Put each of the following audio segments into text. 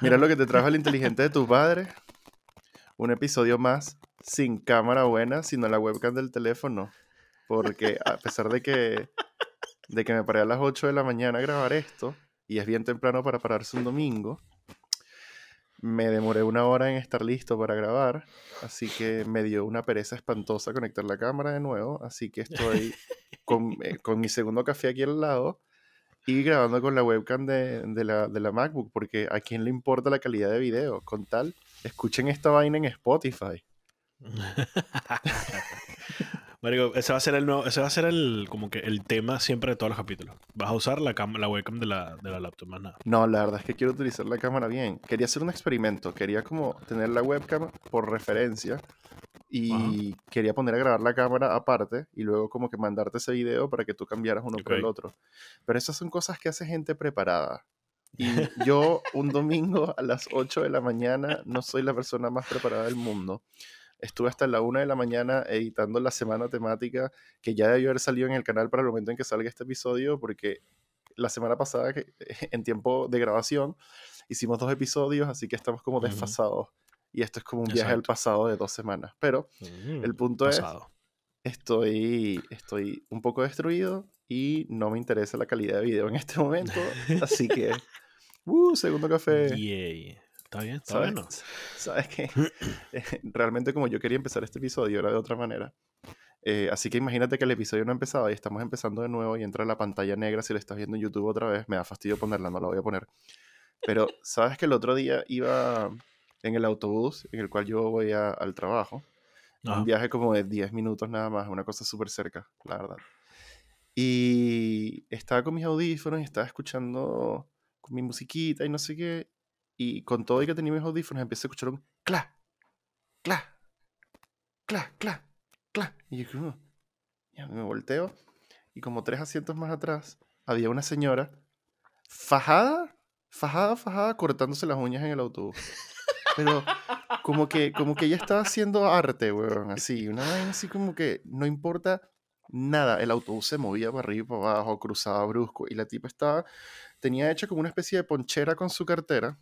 Mira lo que te trajo el inteligente de tu padre. Un episodio más sin cámara buena, sino la webcam del teléfono. Porque a pesar de que, de que me paré a las 8 de la mañana a grabar esto, y es bien temprano para pararse un domingo, me demoré una hora en estar listo para grabar, así que me dio una pereza espantosa conectar la cámara de nuevo, así que estoy con, eh, con mi segundo café aquí al lado y grabando con la webcam de, de, la, de la MacBook, porque a quién le importa la calidad de video, con tal, escuchen esta vaina en Spotify. Marico, ese va a ser el nuevo, ese va a ser el como que el tema siempre de todos los capítulos. Vas a usar la, cam la webcam de la, de la laptop, más nada. No, la verdad es que quiero utilizar la cámara bien. Quería hacer un experimento. Quería como tener la webcam por referencia y quería poner a grabar la cámara aparte y luego como que mandarte ese video para que tú cambiaras uno por el otro. Pero esas son cosas que hace gente preparada. Y yo un domingo a las 8 de la mañana no soy la persona más preparada del mundo. Estuve hasta la 1 de la mañana editando la semana temática que ya debió haber salido en el canal para el momento en que salga este episodio porque la semana pasada, en tiempo de grabación, hicimos dos episodios, así que estamos como desfasados. Y esto es como un viaje al pasado de dos semanas. Pero el punto es, estoy, estoy un poco destruido y no me interesa la calidad de video en este momento. así que, uh, segundo café. Está bien, está bueno. Sabes que realmente como yo quería empezar este episodio era de otra manera. Eh, así que imagínate que el episodio no ha empezado y estamos empezando de nuevo y entra la pantalla negra si lo estás viendo en YouTube otra vez. Me da fastidio ponerla, no la voy a poner. Pero sabes que el otro día iba en el autobús en el cual yo voy al trabajo. Un viaje como de 10 minutos nada más, una cosa súper cerca, la verdad. Y estaba con mis audífonos y estaba escuchando con mi musiquita y no sé qué. Y con todo y que tenía mis audífonos empecé a escuchar un cla, cla, cla, cla, cla. Y yo ya me volteo y como tres asientos más atrás había una señora fajada, fajada, fajada, cortándose las uñas en el autobús. Pero como que, como que ella estaba haciendo arte, weón, así, una vez así como que no importa nada, el autobús se movía para arriba y para abajo, cruzaba brusco, y la tipa estaba, tenía hecha como una especie de ponchera con su cartera,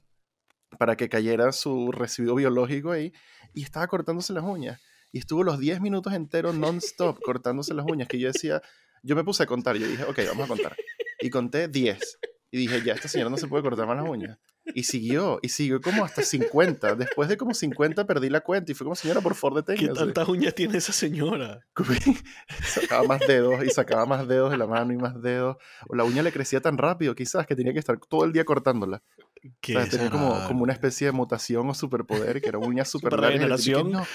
para que cayera su residuo biológico ahí, y estaba cortándose las uñas. Y estuvo los 10 minutos enteros non-stop cortándose las uñas, que yo decía, yo me puse a contar, yo dije, ok, vamos a contar. Y conté 10. Y dije, ya, esta señora no se puede cortar más las uñas. Y siguió, y siguió como hasta 50. Después de como 50 perdí la cuenta y fue como, señora, por favor, deténgase. ¿Qué tantas uñas tiene esa señora? sacaba más dedos y sacaba más dedos de la mano y más dedos. O la uña le crecía tan rápido, quizás, que tenía que estar todo el día cortándola. ¿Qué tenía como, como una especie de mutación o superpoder, que era uña super, regeneración. No,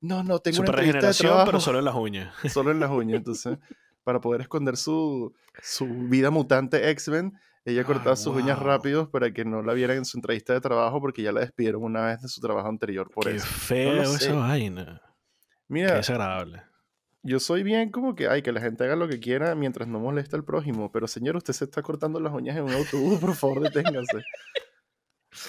no, no, tengo super una regeneración, pero solo en las uñas. Solo en las uñas, entonces, para poder esconder su, su vida mutante X-Men, ella cortaba sus uñas rápidos para que no la vieran en su entrevista de trabajo porque ya la despidieron una vez de su trabajo anterior por Qué eso. feo esa vaina. Mira, Qué desagradable. Yo soy bien como que, ay, que la gente haga lo que quiera mientras no moleste al prójimo. Pero señor, usted se está cortando las uñas en un autobús, por favor, deténgase.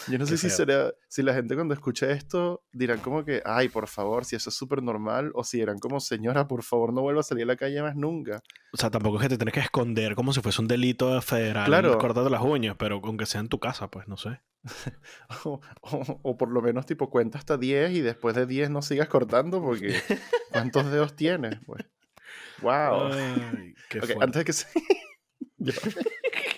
Yo no sé si será, si la gente cuando escuche esto dirán como que, ay, por favor, si eso es súper normal, o si dirán como, señora, por favor, no vuelva a salir a la calle más nunca. O sea, tampoco es que te tenés que esconder como si fuese un delito federal claro. cortando las uñas, pero aunque sea en tu casa, pues, no sé. o, o, o, por lo menos, tipo, cuenta hasta 10 y después de 10 no sigas cortando, porque ¿cuántos dedos tienes? Pues, wow. Ay, qué okay, antes de que se...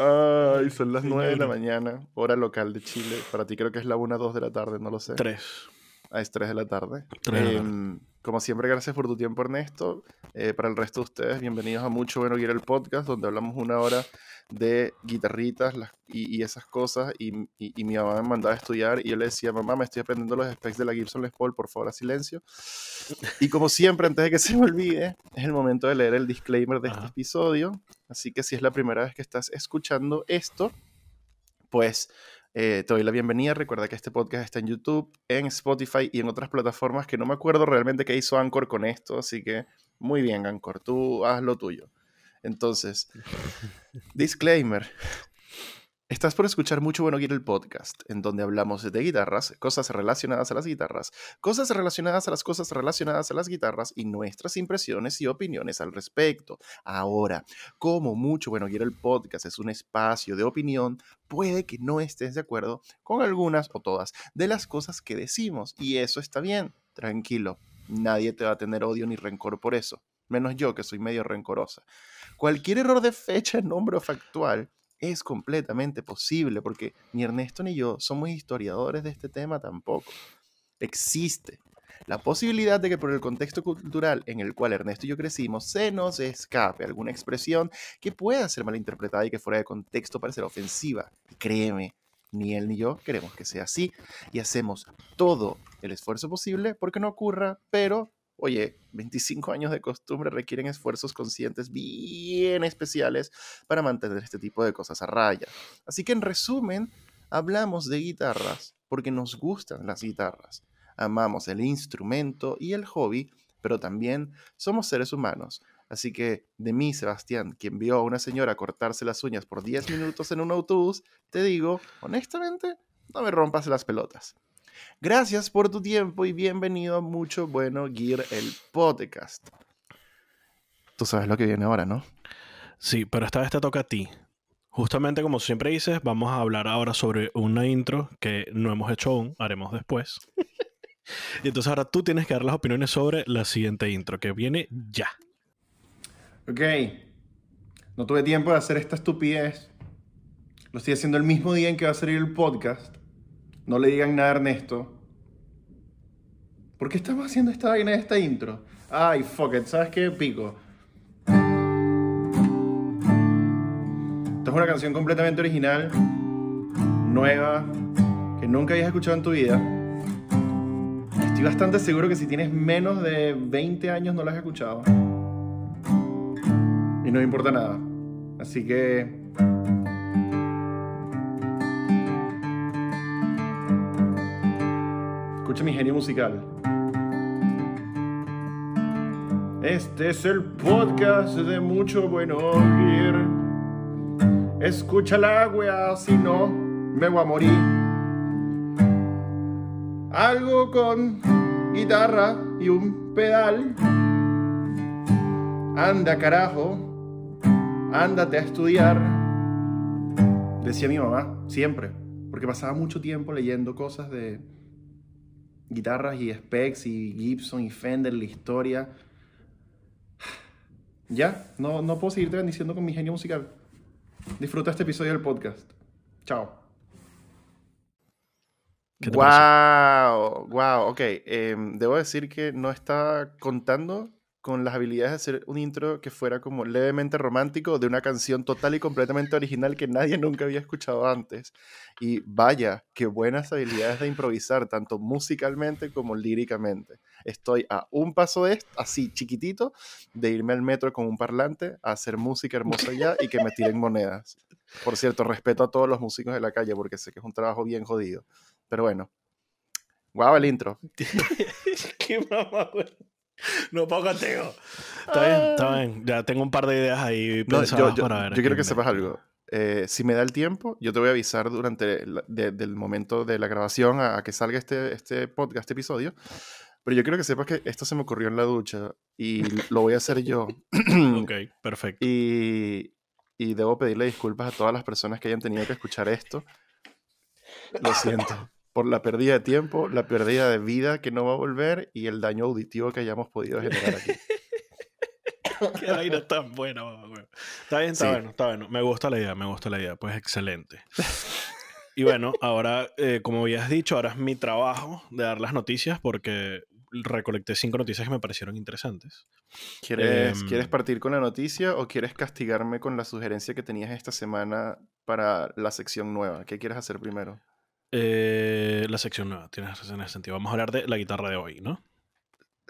Ay, son las 9 de la mañana, hora local de Chile. Para ti creo que es la 1, 2 de la tarde, no lo sé. 3. Ah, es 3 de la tarde. 3 de la eh, como siempre, gracias por tu tiempo, Ernesto. Eh, para el resto de ustedes, bienvenidos a Mucho Bueno Guiar el Podcast, donde hablamos una hora de guitarritas las, y, y, esas cosas. Y, y, y, mi mamá me mandaba a estudiar y yo le decía, mamá, me estoy aprendiendo los specs de la Gibson Les Paul, por favor, a silencio. Y como siempre, antes de que se me olvide, es el momento de leer el disclaimer de este episodio. Así que si es la primera vez que estás escuchando esto, pues eh, te doy la bienvenida. Recuerda que este podcast está en YouTube, en Spotify y en otras plataformas que no me acuerdo realmente qué hizo Anchor con esto. Así que muy bien, Anchor, tú haz lo tuyo. Entonces, disclaimer. Estás por escuchar Mucho Bueno Gear el podcast, en donde hablamos de guitarras, cosas relacionadas a las guitarras, cosas relacionadas a las cosas relacionadas a las guitarras y nuestras impresiones y opiniones al respecto. Ahora, como Mucho Bueno Gear el podcast es un espacio de opinión, puede que no estés de acuerdo con algunas o todas de las cosas que decimos, y eso está bien, tranquilo, nadie te va a tener odio ni rencor por eso, menos yo que soy medio rencorosa. Cualquier error de fecha, nombre o factual es completamente posible, porque ni Ernesto ni yo somos historiadores de este tema tampoco. Existe la posibilidad de que por el contexto cultural en el cual Ernesto y yo crecimos se nos escape alguna expresión que pueda ser malinterpretada y que fuera de contexto parecer ofensiva. Y créeme, ni él ni yo queremos que sea así y hacemos todo el esfuerzo posible porque no ocurra, pero Oye, 25 años de costumbre requieren esfuerzos conscientes bien especiales para mantener este tipo de cosas a raya. Así que en resumen, hablamos de guitarras porque nos gustan las guitarras. Amamos el instrumento y el hobby, pero también somos seres humanos. Así que de mí, Sebastián, quien vio a una señora cortarse las uñas por 10 minutos en un autobús, te digo, honestamente, no me rompas las pelotas. Gracias por tu tiempo y bienvenido a Mucho Bueno Gear, el podcast. Tú sabes lo que viene ahora, ¿no? Sí, pero esta vez te toca a ti. Justamente como siempre dices, vamos a hablar ahora sobre una intro que no hemos hecho aún, haremos después. y entonces ahora tú tienes que dar las opiniones sobre la siguiente intro, que viene ya. Ok. No tuve tiempo de hacer esta estupidez. Lo estoy haciendo el mismo día en que va a salir el podcast. No le digan nada a Ernesto. ¿Por qué estamos haciendo esta vaina esta intro? Ay, fuck it, ¿sabes qué? Pico. Esto es una canción completamente original, nueva, que nunca habías escuchado en tu vida. Estoy bastante seguro que si tienes menos de 20 años no la has escuchado. Y no importa nada. Así que Escucha mi genio musical. Este es el podcast de mucho bueno oír. Escucha la wea, si no, me voy a morir. Algo con guitarra y un pedal. Anda, carajo. Ándate a estudiar. Decía mi mamá, siempre. Porque pasaba mucho tiempo leyendo cosas de guitarras y specs y Gibson y Fender, la historia. Ya, no, no puedo seguirte bendiciendo con mi genio musical. Disfruta este episodio del podcast. Chao. wow, wow, ok. Em, debo decir que no estaba contando con las habilidades de hacer un intro que fuera como levemente romántico de una canción total y completamente original que nadie nunca había escuchado antes. Y vaya, qué buenas habilidades de improvisar, tanto musicalmente como líricamente. Estoy a un paso de esto, así chiquitito, de irme al metro con un parlante a hacer música hermosa ya y que me tiren monedas. Por cierto, respeto a todos los músicos de la calle porque sé que es un trabajo bien jodido. Pero bueno. Guau, el intro. qué mamá, no puedo contigo. Está bien, está ah. bien. Ya tengo un par de ideas ahí pensadas yo, para ver. Yo quiero que sepas algo. Eh, si me da el tiempo, yo te voy a avisar durante el momento de la grabación a, que salga este, este podcast, este episodio. Pero yo quiero que sepas que esto se me ocurrió en la ducha y lo voy a hacer yo. ok, perfecto. Y, y debo pedirle disculpas a todas las personas que hayan tenido que escuchar esto. Lo siento por la pérdida de tiempo, la pérdida de vida que no va a volver y el daño auditivo que hayamos podido generar aquí. Qué vaina tan buena, Está bien, está bueno, está bueno. Me gusta la idea, me gusta la idea. Pues excelente. Y bueno, ahora, eh, como ya has dicho, ahora es mi trabajo de dar las noticias porque recolecté cinco noticias que me parecieron interesantes. ¿Quieres, ¿Quieres em, partir con la noticia o quieres castigarme con la sugerencia que tenías esta semana para la sección nueva? ¿Qué quieres hacer primero? Eh, la sección nueva, tienes razón en ese sentido. Vamos a hablar de la guitarra de hoy, ¿no?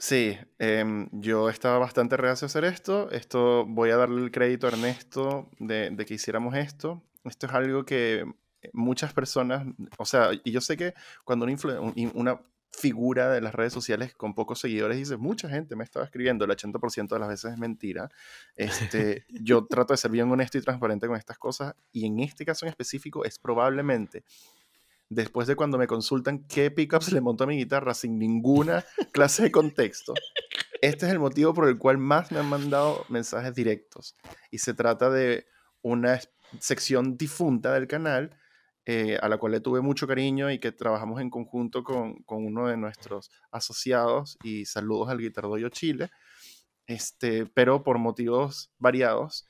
Sí, em, yo estaba bastante reacio a hacer esto. Esto voy a darle el crédito a Ernesto de, que hiciéramos esto. Esto es algo que muchas personas, o sea, y yo sé que cuando una, una figura de las redes sociales con pocos seguidores dice, mucha gente me estaba escribiendo, el 80% de las veces es mentira. Este, yo trato de ser bien honesto y transparente con estas cosas y en este caso en específico es probablemente después de cuando me consultan qué pickups le monto a mi guitarra sin ninguna clase de contexto. Este es el motivo por el cual más me han mandado mensajes directos y se trata de una sección difunta del canal eh, a la cual le tuve mucho cariño y que trabajamos en conjunto con, con uno de nuestros asociados y saludos al Guitardoyo Chile. Este, pero por motivos variados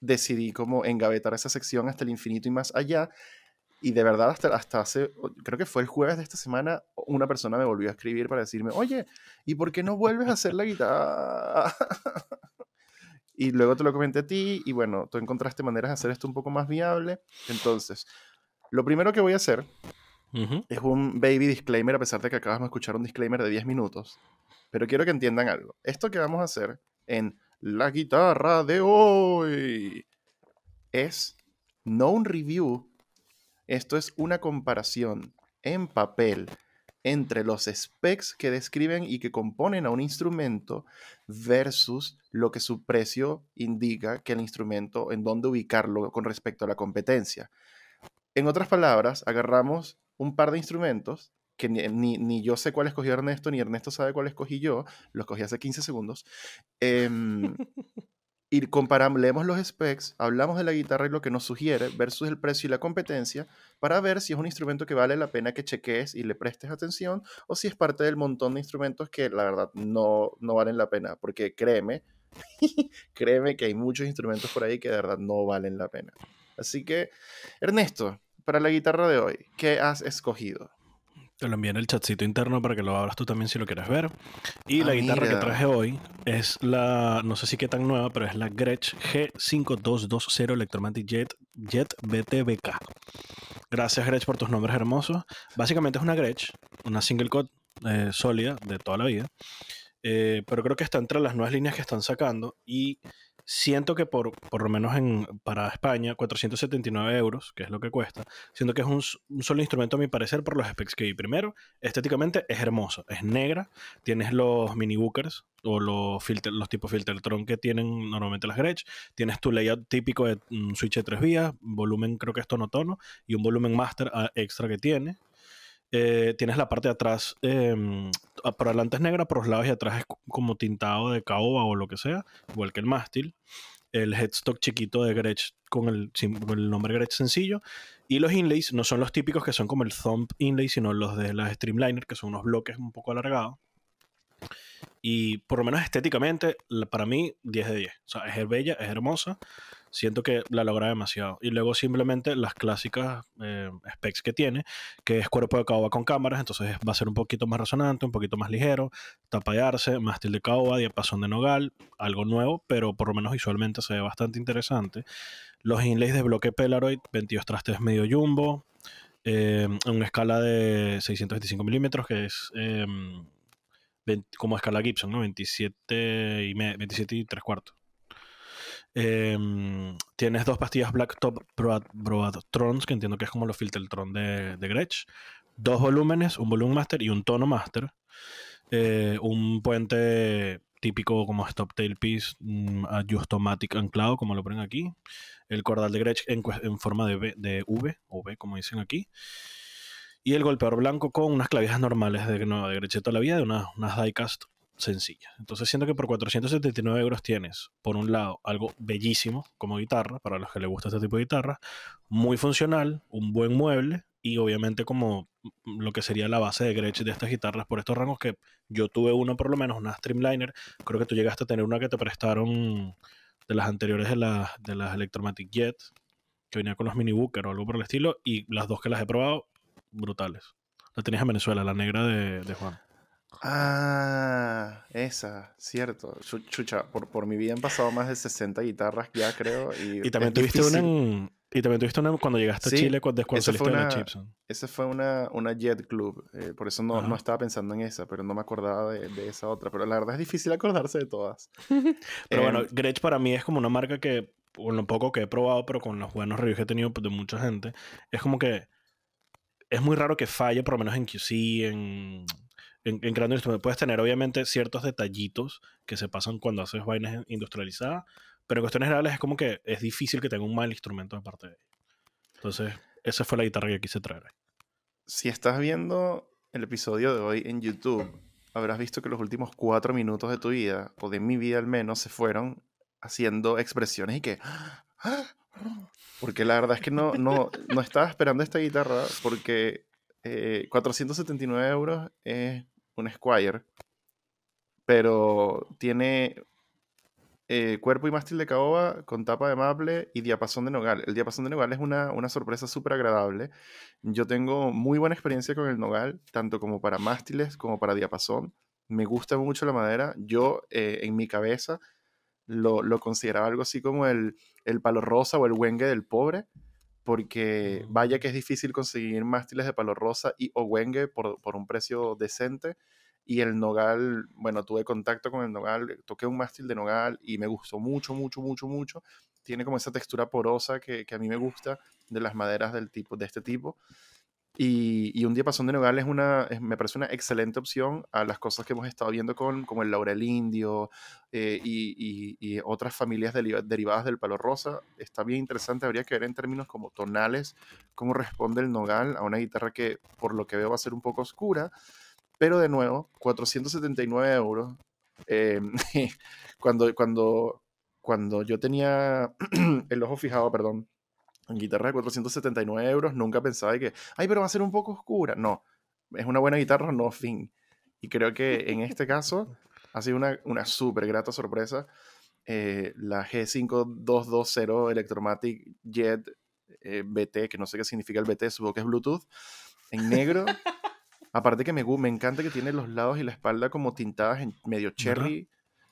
decidí como engavetar esa sección hasta el infinito y más allá. Y de verdad, hasta, hasta hace, creo que fue el jueves de esta semana, una persona me volvió a escribir para decirme, oye, ¿y por qué no vuelves a hacer la guitarra? y luego te lo comenté a ti y bueno, tú encontraste maneras de hacer esto un poco más viable. Entonces, lo primero que voy a hacer es un baby disclaimer, a pesar de que acabas de escuchar un disclaimer de 10 minutos. Pero quiero que entiendan algo. Esto que vamos a hacer en la guitarra de hoy es no un review. Esto es una comparación en papel entre los specs que describen y que componen a un instrumento versus lo que su precio indica que el instrumento, en dónde ubicarlo con respecto a la competencia. En otras palabras, agarramos un par de instrumentos que ni, yo sé cuál escogió Ernesto, ni Ernesto sabe cuál escogí yo, lo escogí hace 15 segundos, em, y comparamos, los specs, hablamos de la guitarra y lo que nos sugiere versus el precio y la competencia para ver si es un instrumento que vale la pena que cheques y le prestes atención o si es parte del montón de instrumentos que la verdad no, no valen la pena, porque créeme, créeme que hay muchos instrumentos por ahí que de verdad no valen la pena. Así que, Ernesto, para la guitarra de hoy, ¿qué has escogido? Te lo envié en el chatcito interno para que lo abras tú también si lo quieres ver. Y la guitarra que traje hoy es la, no sé si qué tan nueva, pero es la Gretsch G5220 Electromatic Jet, Jet BTBK. Gracias Gretsch por tus nombres hermosos. Básicamente es una Gretsch, una single cut eh, sólida de toda la vida. Eh, pero creo que está entre las nuevas líneas que están sacando y siento que por, por lo menos en, para España, 479 euros, que es lo que cuesta, siento que es un, solo instrumento a mi parecer por los specs que vi. Primero, estéticamente es hermoso, es negra, tienes los mini bookers o los, filter, los tipos Filtertron que tienen normalmente las Gretsch, tienes tu layout típico de un switch de tres vías, volumen creo que es tono tono y un volumen master ah, extra que tiene. Eh, tienes la parte de atrás, em, por adelante es negra, por los lados y atrás es como tintado de caoba o lo que sea, igual que el mástil. El headstock chiquito de Gretsch con el, el nombre Gretsch sencillo. Y los inlays no son los típicos que son como el thumb inlay, sino los de las Streamliner, que son unos bloques un poco alargados. Y por lo menos estéticamente, para mí, 10 de 10. O sea, es bella, es hermosa siento que la logra demasiado. Y luego simplemente las clásicas eh, specs que tiene, que es cuerpo de caoba con cámaras, entonces va a ser un poquito más resonante, un poquito más ligero, tapa de arce, mástil de caoba, diapasón de nogal, algo nuevo, pero por lo menos visualmente se ve bastante interesante. Los inlays de bloque Polaroid, 22 trastes medio jumbo, eh, una escala de 625 milímetros, que es em, como escala Gibson, ¿no? 27 y, 27 y 3 cuartos. Em, tienes dos pastillas Blacktop Trons, que entiendo que es como los Filtertron de, de Gretsch. Dos volúmenes, un volumen master y un tono master. Eh, un puente típico como Stop Tail Piece, um, Adjustomatic anclado, como lo ponen aquí. El cordal de Gretsch en, forma de, v, V, o como dicen aquí. Y el golpeador blanco con unas clavijas normales de, no, de Gretsch toda la vida, de unas, unas diecast sencilla. Entonces siento que por 479 euros tienes, por un lado, algo bellísimo como guitarra, para los que les gusta este tipo de guitarra, muy funcional, un buen mueble y obviamente como lo que sería la base de Gretsch de estas guitarras por estos rangos que yo tuve uno por lo menos, una Streamliner, creo que tú llegaste a tener una que te prestaron de las anteriores de, las de las Electromatic Jet, que venía con los mini Booker o algo por el estilo, y las dos que las he probado, brutales. La tenías en Venezuela, la negra de Juan. Ah, esa, cierto. Chucha, por, por mi vida han pasado más de 60 guitarras ya, creo. Y, también tuviste una y también tuviste una cuando llegaste a Chile, cuando, cuando saliste una, de Chipson. Esa fue una, una Jet Club. Eh, por eso no, no, estaba pensando en esa, pero no me acordaba de, de, esa otra. Pero la verdad es difícil acordarse de todas. pero bueno, em, Gretsch para mí es como una marca que, con lo poco que he probado, pero con los buenos reviews que he tenido pues, de mucha gente, es como que es muy raro que falle, por lo menos en QC, en, en, en grandes instrumentos. Puedes tener, obviamente, ciertos detallitos que se pasan cuando haces vainas industrializadas, pero en cuestiones generales es como que es difícil que tenga un mal instrumento de parte de ella. Entonces, esa fue la guitarra que quise traer. Si estás viendo el episodio de hoy en YouTube, habrás visto que los últimos cuatro minutos de tu vida, o de mi vida al menos, se fueron haciendo expresiones y que... Porque la verdad es que no, no, no estaba esperando esta guitarra porque 479 eh, euros es un Squire, pero tiene eh, cuerpo y mástil de caoba con tapa de maple y diapasón de nogal. El diapasón de nogal es una, una sorpresa súper agradable. Yo tengo muy buena experiencia con el nogal, tanto como para mástiles como para diapasón. Me gusta mucho la madera. Yo, eh, en mi cabeza, lo, lo, consideraba algo así como el, el palo rosa o el wengue del pobre porque vaya que es difícil conseguir mástiles de palo rosa y o wengue por, por, un precio decente. Y el nogal, bueno, tuve contacto con el nogal, toqué un mástil de nogal y me gustó mucho, mucho, mucho, mucho. Tiene como esa textura porosa que, que a mí me gusta de las maderas del tipo, de este tipo. Y, un diapasón de nogal es una, me parece una excelente opción a las cosas que hemos estado viendo con, como el laurel indio eh, y, otras familias derivadas del palo rosa. Está bien interesante, habría que ver en términos como tonales cómo responde el nogal a una guitarra que por lo que veo va a ser un poco oscura. Pero de nuevo, 479 euros. Eh, cuando, cuando, cuando yo tenía el ojo fijado, perdón, en guitarra de 479 euros, nunca pensaba que, ay, pero va a ser un poco oscura. No, es una buena guitarra, no fin. Y creo que en este caso ha sido una, una súper grata sorpresa. Eh, la G5220 Electromatic Jet eh, BT, que no sé qué significa el BT, supongo que es Bluetooth, en negro. Aparte que me, me encanta que tiene los lados y la espalda como tintadas en medio cherry.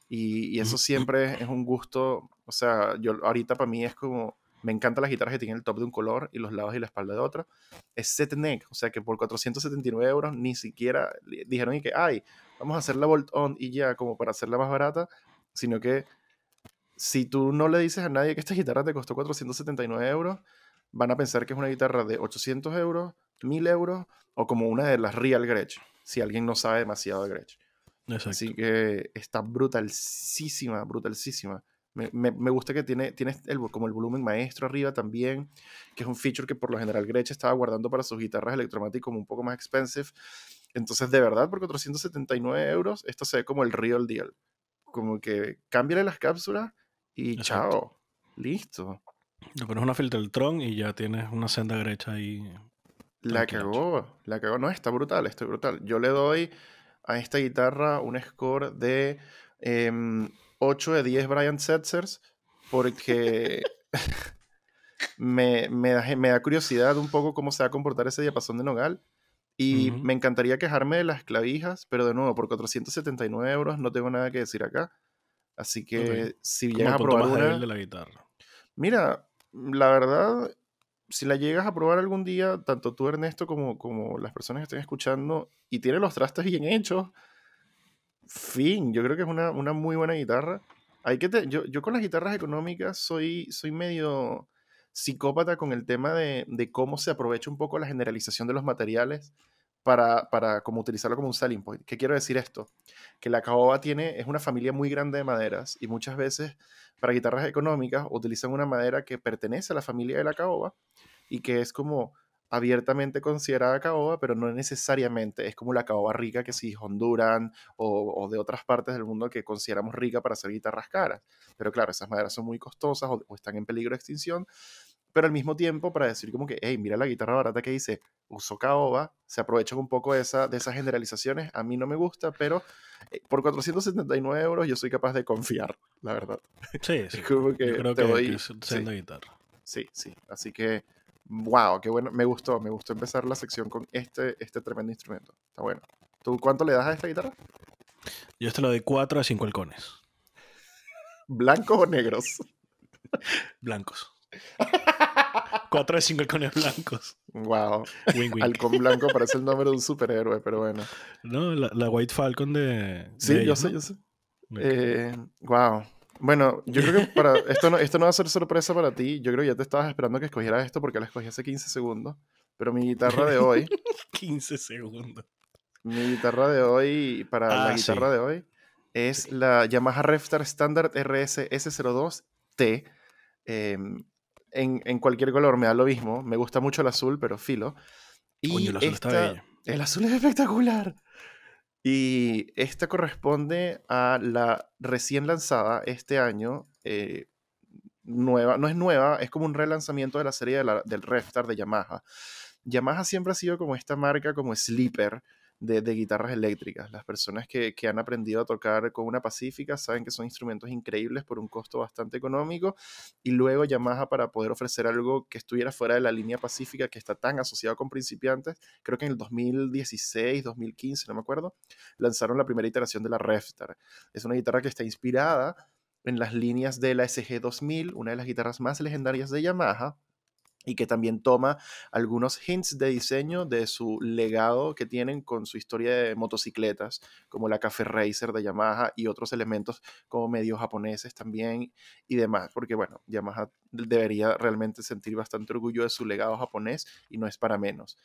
Y, y, eso siempre es un gusto. O sea, yo ahorita para mí es como me encantan las guitarras que tienen el top de un color y los lados y la espalda de otro. Es set neck, o sea que por 479 euros ni siquiera dijeron y que, ay, vamos a hacer la bolt on y ya, como para hacerla más barata, sino que si tú no le dices a nadie que esta guitarra te costó 479 euros, van a pensar que es una guitarra de 800 euros, 1000 euros o como una de las Real Gretsch, si alguien no sabe demasiado de Gretsch. Así que está brutalísima, brutalísima. Me, me, gusta que tiene, tiene el, como el volumen maestro arriba también, que es un feature que por lo general Gretsch estaba guardando para sus guitarras electromáticas como un poco más expensive. Entonces, de verdad, por 479 euros, esto se ve como el real deal. Como que cámbiale las cápsulas y Exacto. chao. Listo. Le pones una Filtertron y ya tienes una senda Gretsch ahí. La cagó, la cagó. No, está brutal, está brutal. Yo le doy a esta guitarra un score de... Eh, 8 de 10 Brian Setzers porque me, me, da, me, da, curiosidad un poco cómo se va a comportar ese diapasón de Nogal. Y uh -huh. me encantaría quejarme de las clavijas, pero de nuevo, por 479 euros no tengo nada que decir acá. Así que okay. si llegas a probar una... de la guitarra? Mira, la verdad, si la llegas a probar algún día, tanto tú, Ernesto, como, como las personas que estén escuchando, y tiene los trastes bien hechos, fin, yo creo que es una, una muy buena guitarra. Hay que te, yo, yo con las guitarras económicas soy, soy medio psicópata con el tema de, de, cómo se aprovecha un poco la generalización de los materiales para, para como utilizarlo como un selling point. ¿Qué quiero decir esto? Que la caoba tiene, es una familia muy grande de maderas y muchas veces para guitarras económicas utilizan una madera que pertenece a la familia de la caoba y que es como abiertamente considerada caoba, pero no necesariamente es como la caoba rica que si Honduran o, o, de otras partes del mundo que consideramos rica para hacer guitarras caras. Pero claro, esas maderas son muy costosas o, o están en peligro de extinción, pero al mismo tiempo para decir como que, hey, mira la guitarra barata que dice, uso caoba, se aprovechan un poco de, esa, de esas generalizaciones, a mí no me gusta, pero eh, por 479 euros yo soy capaz de confiar, la verdad. Sí, sí. como que yo creo te que doy, es sí, guitarra. Sí, sí, así que wow, qué bueno, me gustó, me gustó empezar la sección con este, este tremendo instrumento. Está bueno. ¿Tú cuánto le das a esta guitarra? Yo este lo doy 4 a 5 halcones. ¿Blancos o negros? Blancos. 4 de 5 halcones blancos. Wow. Wing, wing. Halcón blanco parece el nombre de un superhéroe, pero bueno. No, la, la White Falcon de. Sí, de yo sé, yo sé. Eh, wow. Bueno, yo creo que para esto no, esto no va a ser sorpresa para ti. Yo creo que ya te estabas esperando que escogieras esto porque la escogí hace 15 segundos. pero mi guitarra de hoy. 15 segundos. Mi guitarra de hoy, para la Ah, guitarra sí. de hoy, es la Yamaha Repstar Standard RS S02T. em, en, en cualquier color me da lo mismo. Me gusta mucho el azul, pero filo. Y Coño, el azul está bello. el azul es espectacular. Y esta corresponde a la recién lanzada este año. eh, nueva, no es nueva, es como un relanzamiento de la serie del Repstar de Yamaha. Yamaha siempre ha sido como esta marca como sleeper de, guitarras eléctricas. Las personas que, que han aprendido a tocar con una pacífica saben que son instrumentos increíbles por un costo bastante económico. Y luego Yamaha para poder ofrecer algo que estuviera fuera de la línea pacífica que está tan asociado con principiantes, creo que en el 2016, 2015, no me acuerdo, lanzaron la primera iteración de la Repstar. Es una guitarra que está inspirada en las líneas de la SG-2000, una de las guitarras más legendarias de Yamaha, y que también toma algunos hints de diseño de su legado que tienen con su historia de motocicletas, como la Cafe Racer de Yamaha y otros elementos como medio japoneses también y demás, porque bueno, Yamaha debería realmente sentir bastante orgullo de su legado japonés y no es para menos.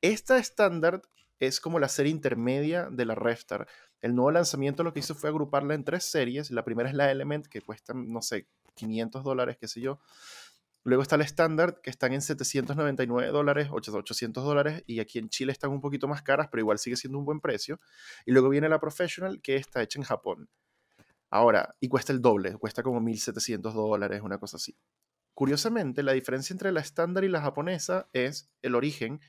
Esta estándar es como la serie intermedia de la Repstar. El nuevo lanzamiento lo que hizo fue agruparla en tres series. La primera es la Element, que cuesta, no sé, 500 dólares, qué sé yo. Luego está el Standard, que están en 799 dólares, 800 dólares, y aquí en Chile están un poquito más caras, pero igual sigue siendo un buen precio. Y luego viene la Professional, que está hecha en Japón. Ahora, y cuesta el doble, cuesta como 1700 dólares, una cosa así. Curiosamente, la diferencia entre la estándar y la japonesa es el origen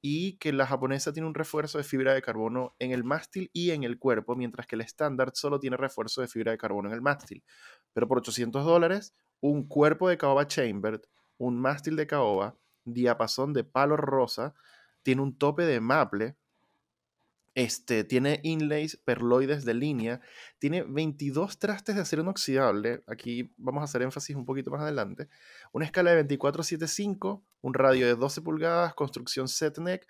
y que la japonesa tiene un refuerzo de fibra de carbono en el mástil y en el cuerpo, mientras que el estándar solo tiene refuerzo de fibra de carbono en el mástil. Pero por 800 dólares, un cuerpo de caoba chambered, un mástil de caoba, diapasón de palo rosa, tiene un tope de maple, este, tiene inlays perloides de línea, tiene 22 trastes de acero inoxidable, aquí vamos a hacer énfasis un poquito más adelante, una escala de 24-7-5, un radio de 12 pulgadas, construcción set neck,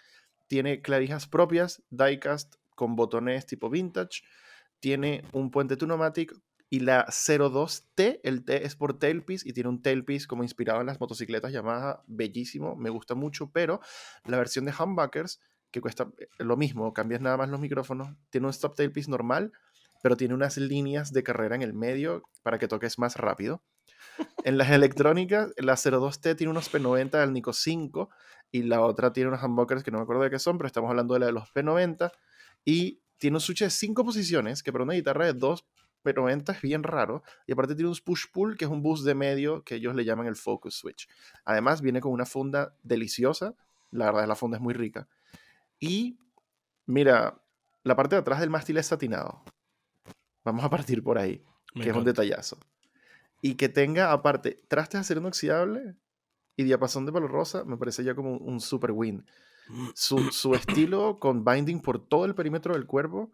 tiene clavijas propias, diecast con botones tipo vintage, tiene un puente Tunomatic y la 02T, el T es por tailpiece y tiene un tailpiece como inspirado en las motocicletas Yamaha, bellísimo, me gusta mucho, pero la versión de humbuckers que cuesta eh, lo mismo, cambias nada más los micrófonos, tiene un stop tailpiece normal, pero tiene unas líneas de carrera en el medio para que toques más rápido. En las electrónicas, la 02T tiene unos P90 del Nico 5 y la otra tiene unos humbuckers que no me acuerdo de qué son, pero estamos hablando de la de los P90 y tiene un switch de 5 posiciones, que para una guitarra de 2 P90 es bien raro, y aparte tiene un push-pull, que es un boost de medio, que ellos le llaman el focus switch. Además viene con una funda deliciosa, la verdad es la funda es muy rica. Y mira, la parte de atrás del mástil es satinado. Vamos a partir por ahí, Me que es un detallazo. Y que tenga aparte trastes de acero inoxidable y diapasón de palo rosa, me parece ya como un super win. Su, su estilo con binding por todo el perímetro del cuerpo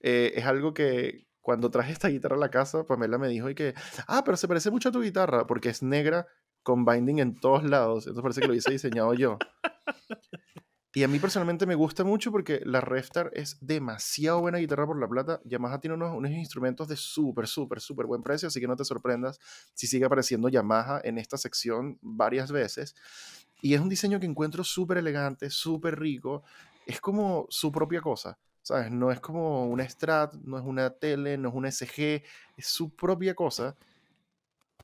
eh, es algo que cuando traje esta guitarra a la casa, Pamela me dijo y que, ah, pero se parece mucho a tu guitarra porque es negra con binding en todos lados. Entonces parece que lo hubiese diseñado yo. Y a mí personalmente me gusta mucho porque la Repstar es demasiado buena guitarra por la plata. Yamaha tiene unos, unos instrumentos de súper, súper, súper buen precio, así que no te sorprendas si sigue apareciendo Yamaha en esta sección varias veces. Y es un diseño que encuentro súper elegante, súper rico. Es como su propia cosa, ¿sabes? No es como una Strat, no es una tele, no es una SG, es su propia cosa.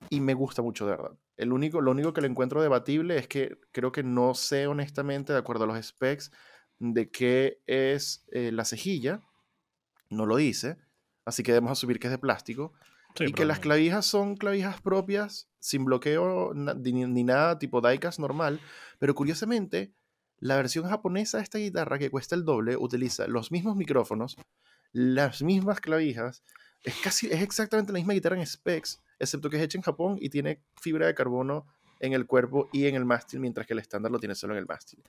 Y me gusta mucho, de verdad. El único, lo único que le encuentro debatible es que creo que no sé honestamente, de acuerdo a los specs, de qué es eh, la cejilla. No lo dice. Así que debemos asumir que es de plástico. Sí, y que las clavijas son clavijas propias, sin bloqueo ni, ni nada, tipo diecast normal. Pero curiosamente, la versión japonesa de esta guitarra, que cuesta el doble, utiliza los mismos micrófonos, las mismas clavijas. Es casi, es exactamente la misma guitarra en specs, excepto que es hecha en Japón y tiene fibra de carbono en el cuerpo y en el mástil, mientras que el estándar lo tiene solo en el mástil.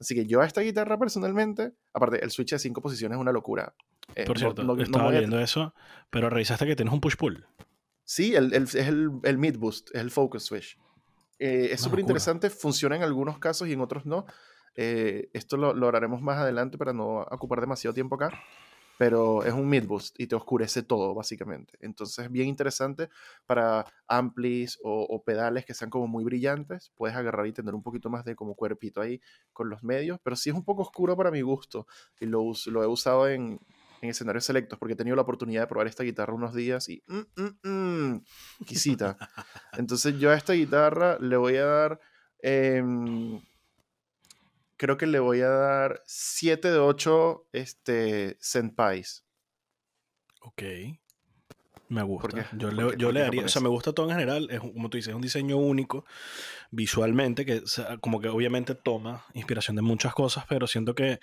Así que yo a esta guitarra personalmente, aparte, el switch de cinco posiciones es una locura. Eh, Por cierto, no- no estaba a- viendo eso, pero revisaste que tienes un push-pull. Sí, el, el- es el, el mid boost, es el focus switch. Eh, es súper interesante, funciona en algunos casos y en otros no. Eh, esto lo, lo haremos más adelante para no ocupar demasiado tiempo acá. pero es un mid boost y te oscurece todo, básicamente. Entonces es bien interesante para amplis o, pedales que sean como muy brillantes. Puedes agarrar y tener un poquito más de como cuerpito ahí con los medios, pero sí es un poco oscuro para mi gusto y lo, lo he usado en, en escenarios selectos porque he tenido la oportunidad de probar esta guitarra unos días y mm, mm, mm, quisita. Entonces yo a esta guitarra le voy a dar, em, creo que le voy a dar 7 de 8 este, senpais. Ok. Me gusta. yo le, yo le daría, o sea, me gusta todo en general. Es como tú dices, es un diseño único visualmente que como que obviamente toma inspiración de muchas cosas, pero siento que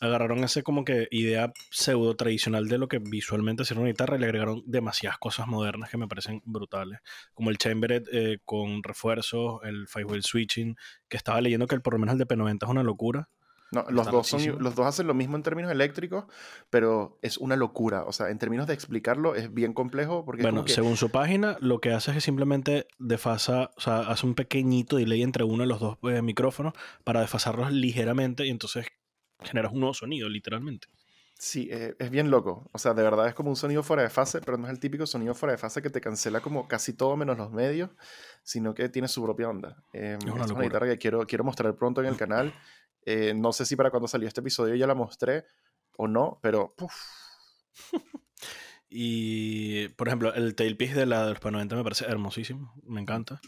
agarraron ese como que idea pseudo tradicional de lo que visualmente sería una guitarra y le agregaron demasiadas cosas modernas que me parecen brutales, como el chambered eh, con refuerzos, el five switching, que estaba leyendo que el, por lo menos el de P90 es una locura. No, los dos, son, los dos hacen lo mismo en términos eléctricos, pero es una locura. O sea, en términos de explicarlo es bien complejo porque... Bueno, según su página, lo que hace es que simplemente desfasa, o sea, hace un pequeñito delay entre uno de los dos eh, micrófonos para desfasarlos ligeramente y entonces generas un nuevo sonido, literalmente. Sí, eh, es bien loco. O sea, de verdad es como un sonido fuera de fase, pero no es el típico sonido fuera de fase que te cancela como casi todo menos los medios, sino que tiene su propia onda. Em, es, una, guitarra que quiero, quiero mostrar pronto en el canal. Eh, no sé si para cuando salió este episodio ya la mostré o no, pero... y, por ejemplo, el tailpiece de la de los 90 me parece hermosísimo, me encanta.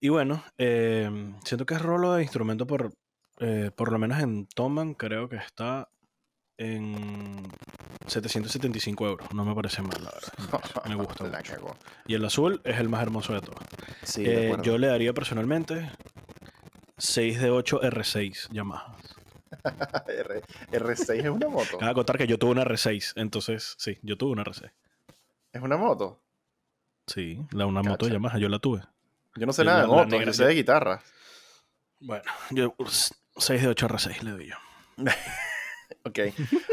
Y bueno, em, siento que es rolo de instrumento por, eh, por lo menos en Toman creo que está en 775 euros. No me parece mal, la verdad. Me gusta. Y el azul es el más hermoso de todos. Eh, yo le daría personalmente 6 de 8 R6 Yamaha. R 6 es una moto. Cabe contar que yo tuve una R6, entonces sí, yo tuve una R6. ¿Es una moto? Sí, la, una moto de Yamaha, yo la tuve. Yo no sé nada de moto, yo sé de guitarra. Bueno, yo 6 de 8 R6 le doy yo. ok.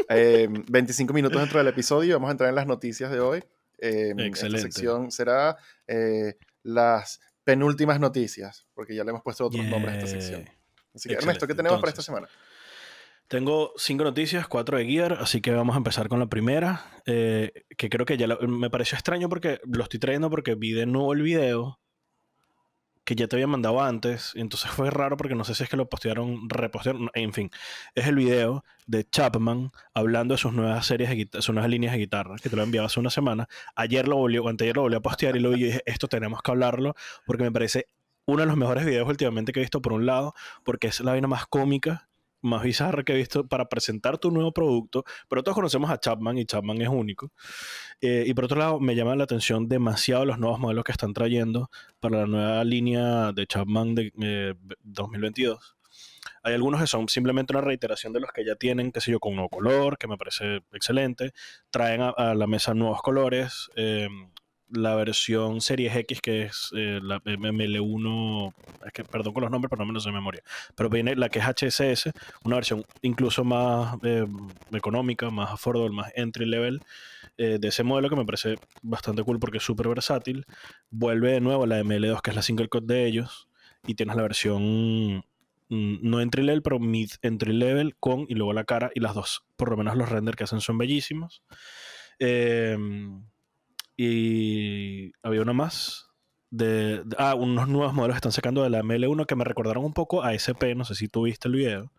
Eh, 25 minutos dentro del episodio. Vamos a entrar en las noticias de hoy. Eh, Excelente. Esta sección será eh, las penúltimas noticias, porque ya le hemos puesto otros nombres a esta sección. Así que, Ernesto, ¿qué tenemos para esta semana? Tengo cinco noticias, cuatro de Gear, así que vamos a empezar con la primera, eh, que creo que ya me pareció extraño porque lo estoy trayendo porque vi de nuevo el video que ya te había mandado antes. Entonces fue raro porque no sé si es que lo postearon, repostearon. En fin, es el video de Chapman hablando de sus nuevas series, de sus nuevas líneas de guitarra, que te lo enviaba hace una semana. Ayer lo volvió, anteayer lo volvió a postear y lo vi y dije, esto tenemos que hablarlo porque me parece uno de los mejores videos últimamente que he visto por un lado, porque es la vaina más cómica más bizarra que he visto para presentar tu nuevo producto, pero todos conocemos a Chapman y Chapman es único. Eh, y por otro lado, me llaman la atención demasiado los nuevos modelos que están trayendo para la nueva línea de Chapman de 2022. Eh, Hay algunos que son simplemente una reiteración de los que ya tienen, qué sé yo, con un nuevo color, que me parece excelente. Traen a, la mesa nuevos colores. Eh, la versión Series X, que es eh, la ML1, es que perdón con los nombres, pero no menos de memoria, pero viene la que es HSS, una versión incluso más eh, económica, más affordable, más entry level eh, de ese modelo que me parece bastante cool porque es súper versátil. Vuelve de nuevo la ML2, que es la single code de ellos, y tienes la versión mm, no entry level, pero mid entry level con y luego la cara y las dos, por lo menos los renders que hacen son bellísimos. Eh, y había una más. De, ah, unos nuevos modelos que están sacando de la ML1 que me recordaron un poco a SP, no sé si tú viste el video,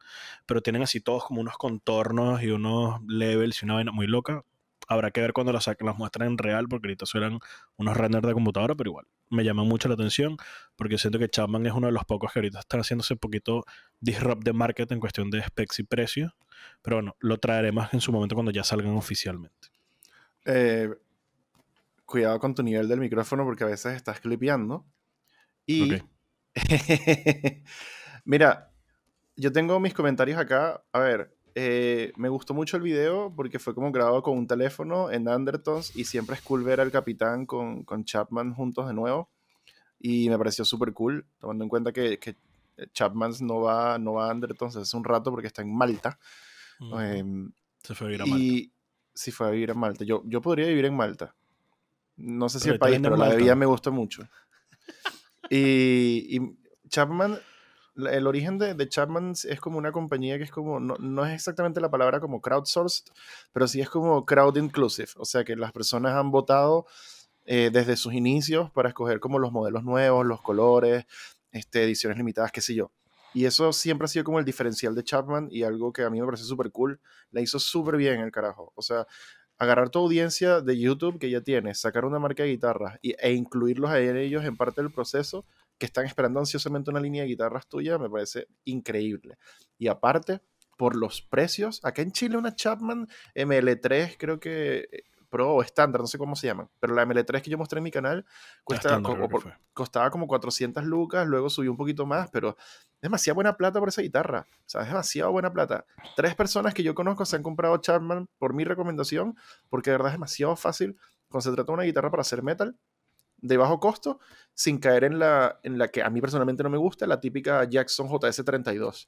pero tienen así todos como unos contornos y unos levels y una vaina muy loca. Habrá que ver cuando las, las muestran en real, porque ahorita suenan unos renders de computadora, pero igual me llama mucho la atención, porque siento que Chapman es uno de los pocos que ahorita están haciéndose un poquito disrupt de market en cuestión de specs y precios. Pero bueno, lo traeremos en su momento cuando ya salgan oficialmente. Eh, cuidado con tu nivel del micrófono porque a veces estás clipeando. Y mira, yo tengo mis comentarios acá. A ver, eh, me gustó mucho el video porque fue como grabado con un teléfono en Andertons y siempre es cool ver al capitán con, con Chapman juntos de nuevo. Y me pareció súper cool, tomando en cuenta que, que, Chapman no va, no va a Andertons hace un rato porque está en Malta. Em, Se fue a vivir a Malta. Y sí fue a vivir en Malta. Yo, yo podría vivir en Malta. No sé si el país, pero la bebida me gusta mucho. y, Chapman el origen de, de, Chapman es como una compañía que es como, no, no, es exactamente la palabra como crowdsourced, pero sí es como crowd inclusive, o sea que las personas han votado eh, desde sus inicios para escoger como los modelos nuevos, los colores, este, ediciones limitadas, qué sé yo. Y eso siempre ha sido como el diferencial de Chapman y algo que a mí me parece súper cool. La hizo súper bien el carajo. O sea, agarrar tu audiencia de YouTube que ya tienes, sacar una marca de guitarras e incluirlos a ellos en parte del proceso, que están esperando ansiosamente una línea de guitarras tuya, me parece increíble. Y aparte, por los precios, acá en Chile una Chapman ML3 creo que eh, Pro o estándar, no sé cómo se llaman, pero la ML3 que yo mostré en mi canal cuesta, costaba como 400 lucas, luego subió un poquito más, pero es demasiada buena plata por esa guitarra, o sea, es demasiado buena plata. Tres personas que yo conozco se han comprado Chapman por mi recomendación, porque de verdad es demasiado fácil cuando se trata de una guitarra para hacer metal de bajo costo, sin caer en la, en la que a mí personalmente no me gusta, la típica Jackson JS32.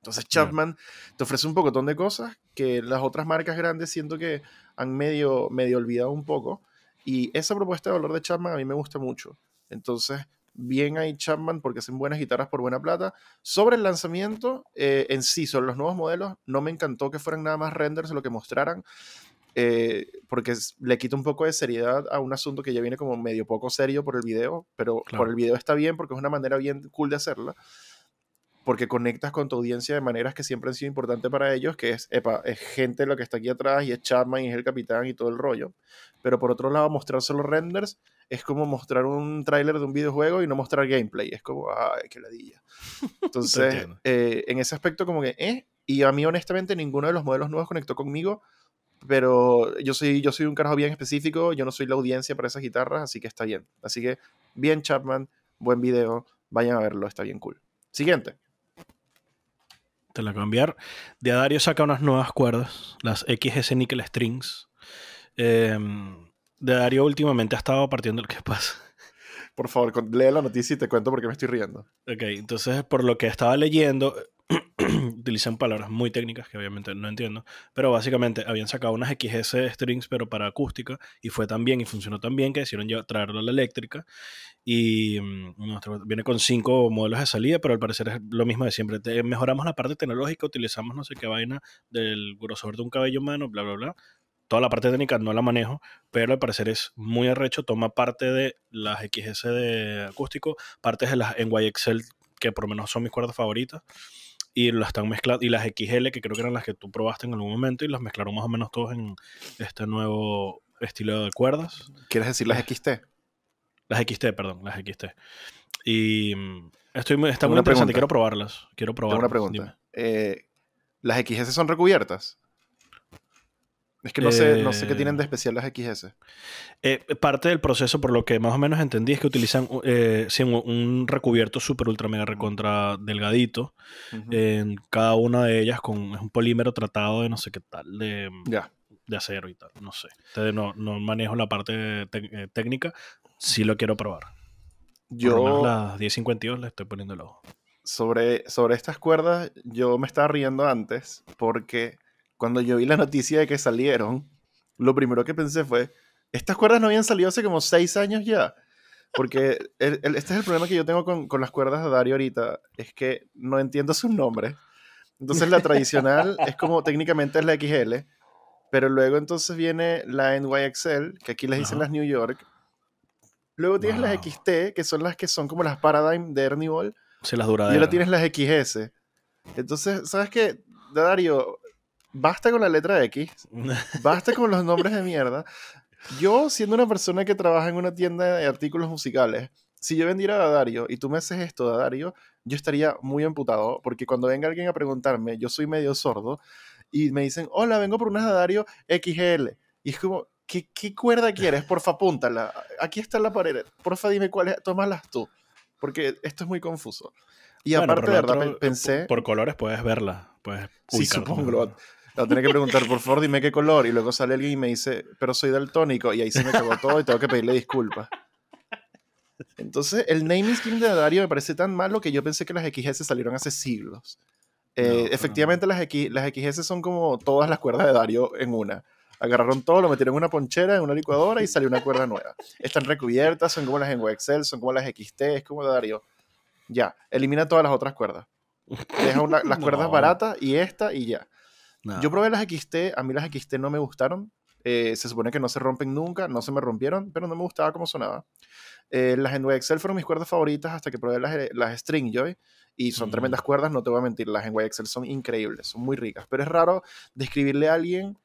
Entonces Chapman te ofrece un pocotón de cosas que las otras marcas grandes siento que han medio, medio olvidado un poco. Y esa propuesta de valor de Chapman a mí me gusta mucho. Entonces, bien ahí Chapman porque hacen buenas guitarras por buena plata. Sobre el lanzamiento eh, en sí, sobre los nuevos modelos, no me encantó que fueran nada más renders lo que mostraran. Eh, porque le quita un poco de seriedad a un asunto que ya viene como medio poco serio por el video, pero por el video está bien porque es una manera bien cool de hacerla porque conectas con tu audiencia de maneras que siempre han sido importantes para ellos, que es, epa, es gente lo que está aquí atrás y es Chapman y es el capitán y todo el rollo. Pero por otro lado, mostrar solo renders es como mostrar un tráiler de un videojuego y no mostrar gameplay. Es como, ay, qué ladilla. Entonces, eh, en ese aspecto como que, eh, y a mí honestamente ninguno de los modelos nuevos conectó conmigo, pero yo soy, yo soy un carajo bien específico, yo no soy la audiencia para esas guitarras, así que está bien. Así que, bien Chapman, buen video, vayan a verlo, está bien cool. Siguiente te la cambiar. De Adario saca unas nuevas cuerdas, las XS Nickel Strings. Em, de Adario últimamente ha estado partiendo el que pasa. Por favor, lee la noticia y te cuento por qué me estoy riendo. Ok, entonces por lo que estaba leyendo, utilizan palabras muy técnicas que obviamente no entiendo, pero básicamente habían sacado unas XS strings pero para acústica y fue tan bien y funcionó tan bien que decidieron traerlo a la eléctrica y mm, viene con cinco modelos de salida, pero al parecer es lo mismo de siempre. mejoramos la parte tecnológica, utilizamos no sé qué vaina del grosor de un cabello humano, bla, bla, bla. Toda la parte técnica no la manejo, pero al parecer es muy arrecho, toma parte de las XS de acústico, partes de las NYXL que por lo menos son mis cuerdas favoritas y las están mezclando y las XL que creo que eran las que tú probaste en algún momento y las mezclaron más o menos todos en este nuevo estilo de cuerdas. ¿Quieres decir las XT? Las XT, perdón, las XT. Y mm, estoy muy, está muy interesante, quiero probarlas. Quiero probarlas. una pregunta. Eh, ¿Las XS son recubiertas? Es que no, sé, no sé qué tienen de eh, especial las XS. Eh, parte del proceso, por lo que más o menos entendí, es que utilizan eh, un recubierto super ultra mega recontra delgadito en cada una de ellas con un polímero tratado de no sé qué tal, de, de acero y tal. No sé. Entonces no, no manejo la parte técnica. Sí lo quiero probar. Yo. las 1052 le estoy poniendo el ojo. Sobre, sobre estas cuerdas, yo me estaba riendo antes porque cuando yo vi la noticia de que salieron, lo primero que pensé fue, estas cuerdas no habían salido hace como seis años ya. Porque este es el problema que yo tengo con, con, las cuerdas de Dario ahorita, es que no entiendo sus nombres. Entonces la tradicional es como técnicamente es la XL, pero luego entonces viene la NYXL, que aquí les dicen las New York. Luego tienes las XT, que son las que son como las Paradigm de Ernie Ball. Se las duraderas. Y ahora tienes las XS. Entonces, ¿sabes qué? Dario, basta con la letra X, basta con los nombres de mierda. Yo, siendo una persona que trabaja en una tienda de artículos musicales, si yo vendiera a Dario y tú me haces esto, Dario, yo estaría muy emputado, porque cuando venga alguien a preguntarme, yo soy medio sordo, y me dicen, hola, vengo por unas Dario XL. Y es como, ¿qué, qué cuerda quieres? Porfa, apúntala. Aquí está la pared. Porfa, dime cuál es, tómalas tú. Porque esto es muy confuso. Y aparte, de verdad, pensé... Por, colores puedes verla. Puedes sí, supongo. La tenía que preguntar, por favor, dime qué color. Y luego sale alguien y me dice, pero soy daltónico. Y ahí se me acabó todo y tengo que pedirle disculpas. Entonces, el naming scheme de Dario me parece tan malo que yo pensé que las XS salieron hace siglos. Eh, efectivamente, Las, X, las XS son como todas las cuerdas de Dario en una. Agarraron todo, lo metieron en una ponchera, en una licuadora y salió una cuerda nueva. Están recubiertas, son como las en Excel, son como las XT, es como de Dario. Ya, elimina todas las otras cuerdas. Deja una- las cuerdas baratas y esta y ya. No. Yo probé las XT, a mí las XT no me gustaron. Eh, se supone que no se rompen nunca, no se me rompieron, pero no me gustaba cómo sonaba. Eh, las NYXL fueron mis cuerdas favoritas hasta que probé las, eh, las String Joy y son Mm. tremendas cuerdas, no te voy a mentir, las NYXL son increíbles, son muy ricas, pero es raro describirle a alguien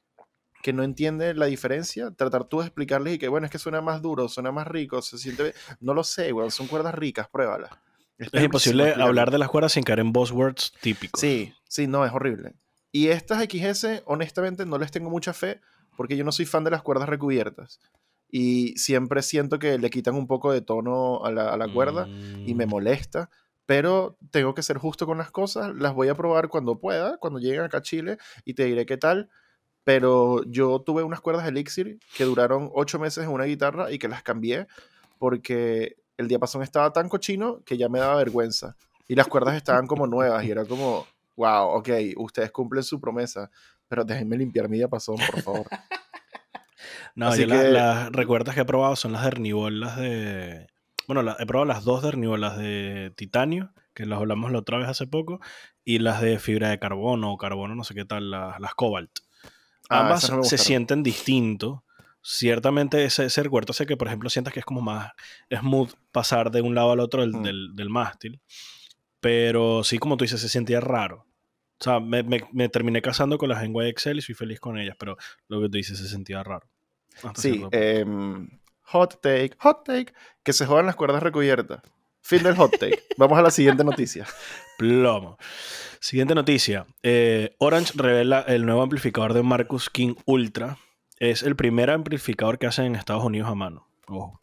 que no entiende la diferencia, tratar tú de explicarles y que bueno, es que suena más duro, suena más rico, se siente... No lo sé, weón, son cuerdas ricas, pruébalas. es imposible hablar de las cuerdas sin caer en buzzwords típicos. Sí, sí, no, es horrible. Y estas XS, honestamente, no les tengo mucha fe porque yo no soy fan de las cuerdas recubiertas. Y siempre siento que le quitan un poco de tono a la, a la cuerda y me Mm. molesta. Pero tengo que ser justo con las cosas. Las voy a probar cuando pueda, cuando lleguen acá a Chile y te diré qué tal. Pero yo tuve unas cuerdas Elixir que duraron ocho meses en una guitarra y que las cambié porque el diapasón estaba tan cochino que ya me daba vergüenza. Y las cuerdas estaban como nuevas y era como, wow, ok, ustedes cumplen su promesa, pero déjenme limpiar mi diapasón, por favor. No, Así yo la- que- las recuerdas que he probado son las de Hernibol, las de... Bueno, la- he probado las dos de Hernibol, las de titanio, que las hablamos la otra vez hace poco, y las de fibra de carbono o carbono, no sé qué tal, las, las Cobalt. Ah, Ambas no se sienten distinto. Ciertamente ese, ese recuerdo hace que, por ejemplo, sientas que es como más smooth pasar de un lado al otro del, Mm. del, del mástil. Pero sí, como tú dices, se sentía raro. O sea, me, me- me terminé casando con las NYXL y soy feliz con ellas, pero lo que tú dices se sentía raro. Hasta Sí, em, hot take, hot take, que se jodan las cuerdas recubiertas. Fin del hot take. Vamos a la siguiente noticia. Plomo. Siguiente noticia. Eh, Orange revela el nuevo amplificador de Marcus King Ultra. Es el primer amplificador que hacen en Estados Unidos a mano. Ojo.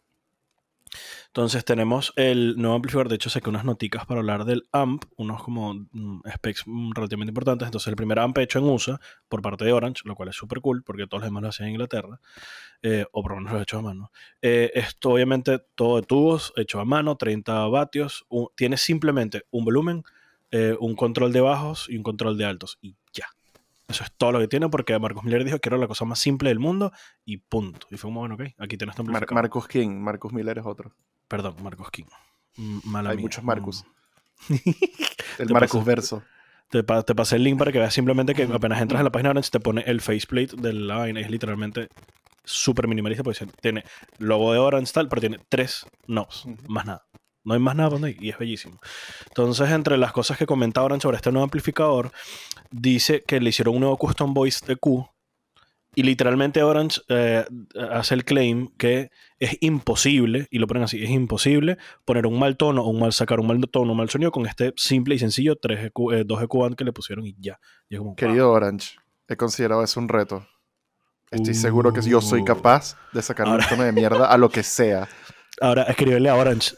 Entonces tenemos el nuevo amplificador. De hecho, saqué unas noticas para hablar del AMP, unos como mm, specs mm, relativamente importantes. Entonces, el primer AMP hecho en USA por parte de Orange, lo cual es súper cool porque todos los demás lo hacen en Inglaterra, eh, o por lo menos lo he hecho a mano. Eh, esto, obviamente, todo de tubos, hecho a mano, 30 vatios. un- tiene simplemente un volumen, eh, un control de bajos y un control de altos. Y ya. Eso es todo lo que tiene porque Marcos Miller dijo que era la cosa más simple del mundo y punto. Y fue como, bueno, ok, aquí tienes tu Mar-. Marcus King, Marcus Miller es otro. Perdón, Marcos King. Mala Hay mía. muchos Marcus. Mm. El Marcus Verso. Te, te pasé el link para que veas simplemente que apenas entras en la página de Orange te pone el faceplate de la vaina. Es literalmente súper minimalista porque tiene logo de Orange tal, pero tiene tres knobs, Ujú. más nada. No hay más nada y es bellísimo. Entonces, entre las cosas que comenta Orange sobre este nuevo amplificador, dice que le hicieron un nuevo custom voice EQ y literalmente Orange eh, hace el claim que es imposible, y lo ponen así, es imposible poner un mal tono o un mal sacar un mal tono, un mal sonido con este simple y sencillo 3 EQ, eh, 2 EQ que le pusieron y ya. Y es como, Querido Orange, he considerado eso un reto. Estoy seguro que yo soy Uh. capaz de sacar un tono de mierda a lo que sea. Ahora, escribirle a Orange.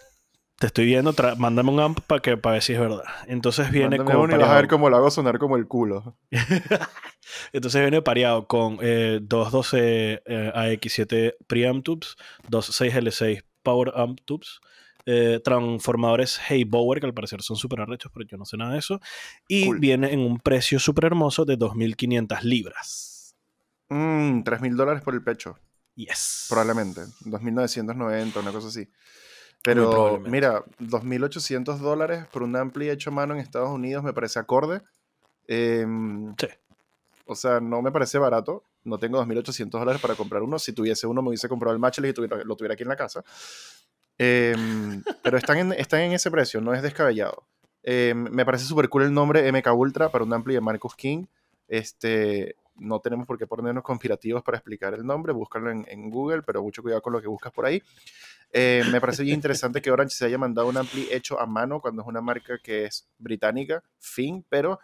Te estoy viendo, mándame un amp para que para ver si es verdad. Entonces viene Mándame con uno y vas a ver cómo lo hago sonar como el culo. Entonces viene pareado con eh, 212 eh, AX7 preamp tubes, 26L6 power amp tubes, eh, transformadores Bauer que al parecer son súper arrechos, pero yo no sé nada de eso. Y Cool. viene en un precio súper hermoso de 2.500 libras. Mmm, 3 mil dólares por el pecho, Yes. probablemente. 2.990, una cosa así. Pero mira, 2.800 dólares por un ampli hecho a mano en Estados Unidos me parece acorde. Em, Sí. O sea, no me parece barato. No tengo 2.800 dólares para comprar uno. Si tuviese uno, me hubiese comprado el Matchley y tuviera- lo tuviera aquí en la casa. Em, pero están en, están en ese precio, no es descabellado. Em, me parece súper cool el nombre MK Ultra para un ampli de Marcus King. Este, no tenemos por qué ponernos conspirativos para explicar el nombre. Búscalo en, Google, pero mucho cuidado con lo que buscas por ahí. Eh, me parece bien interesante que Orange se haya mandado un ampli hecho a mano cuando es una marca que es británica, fin, pero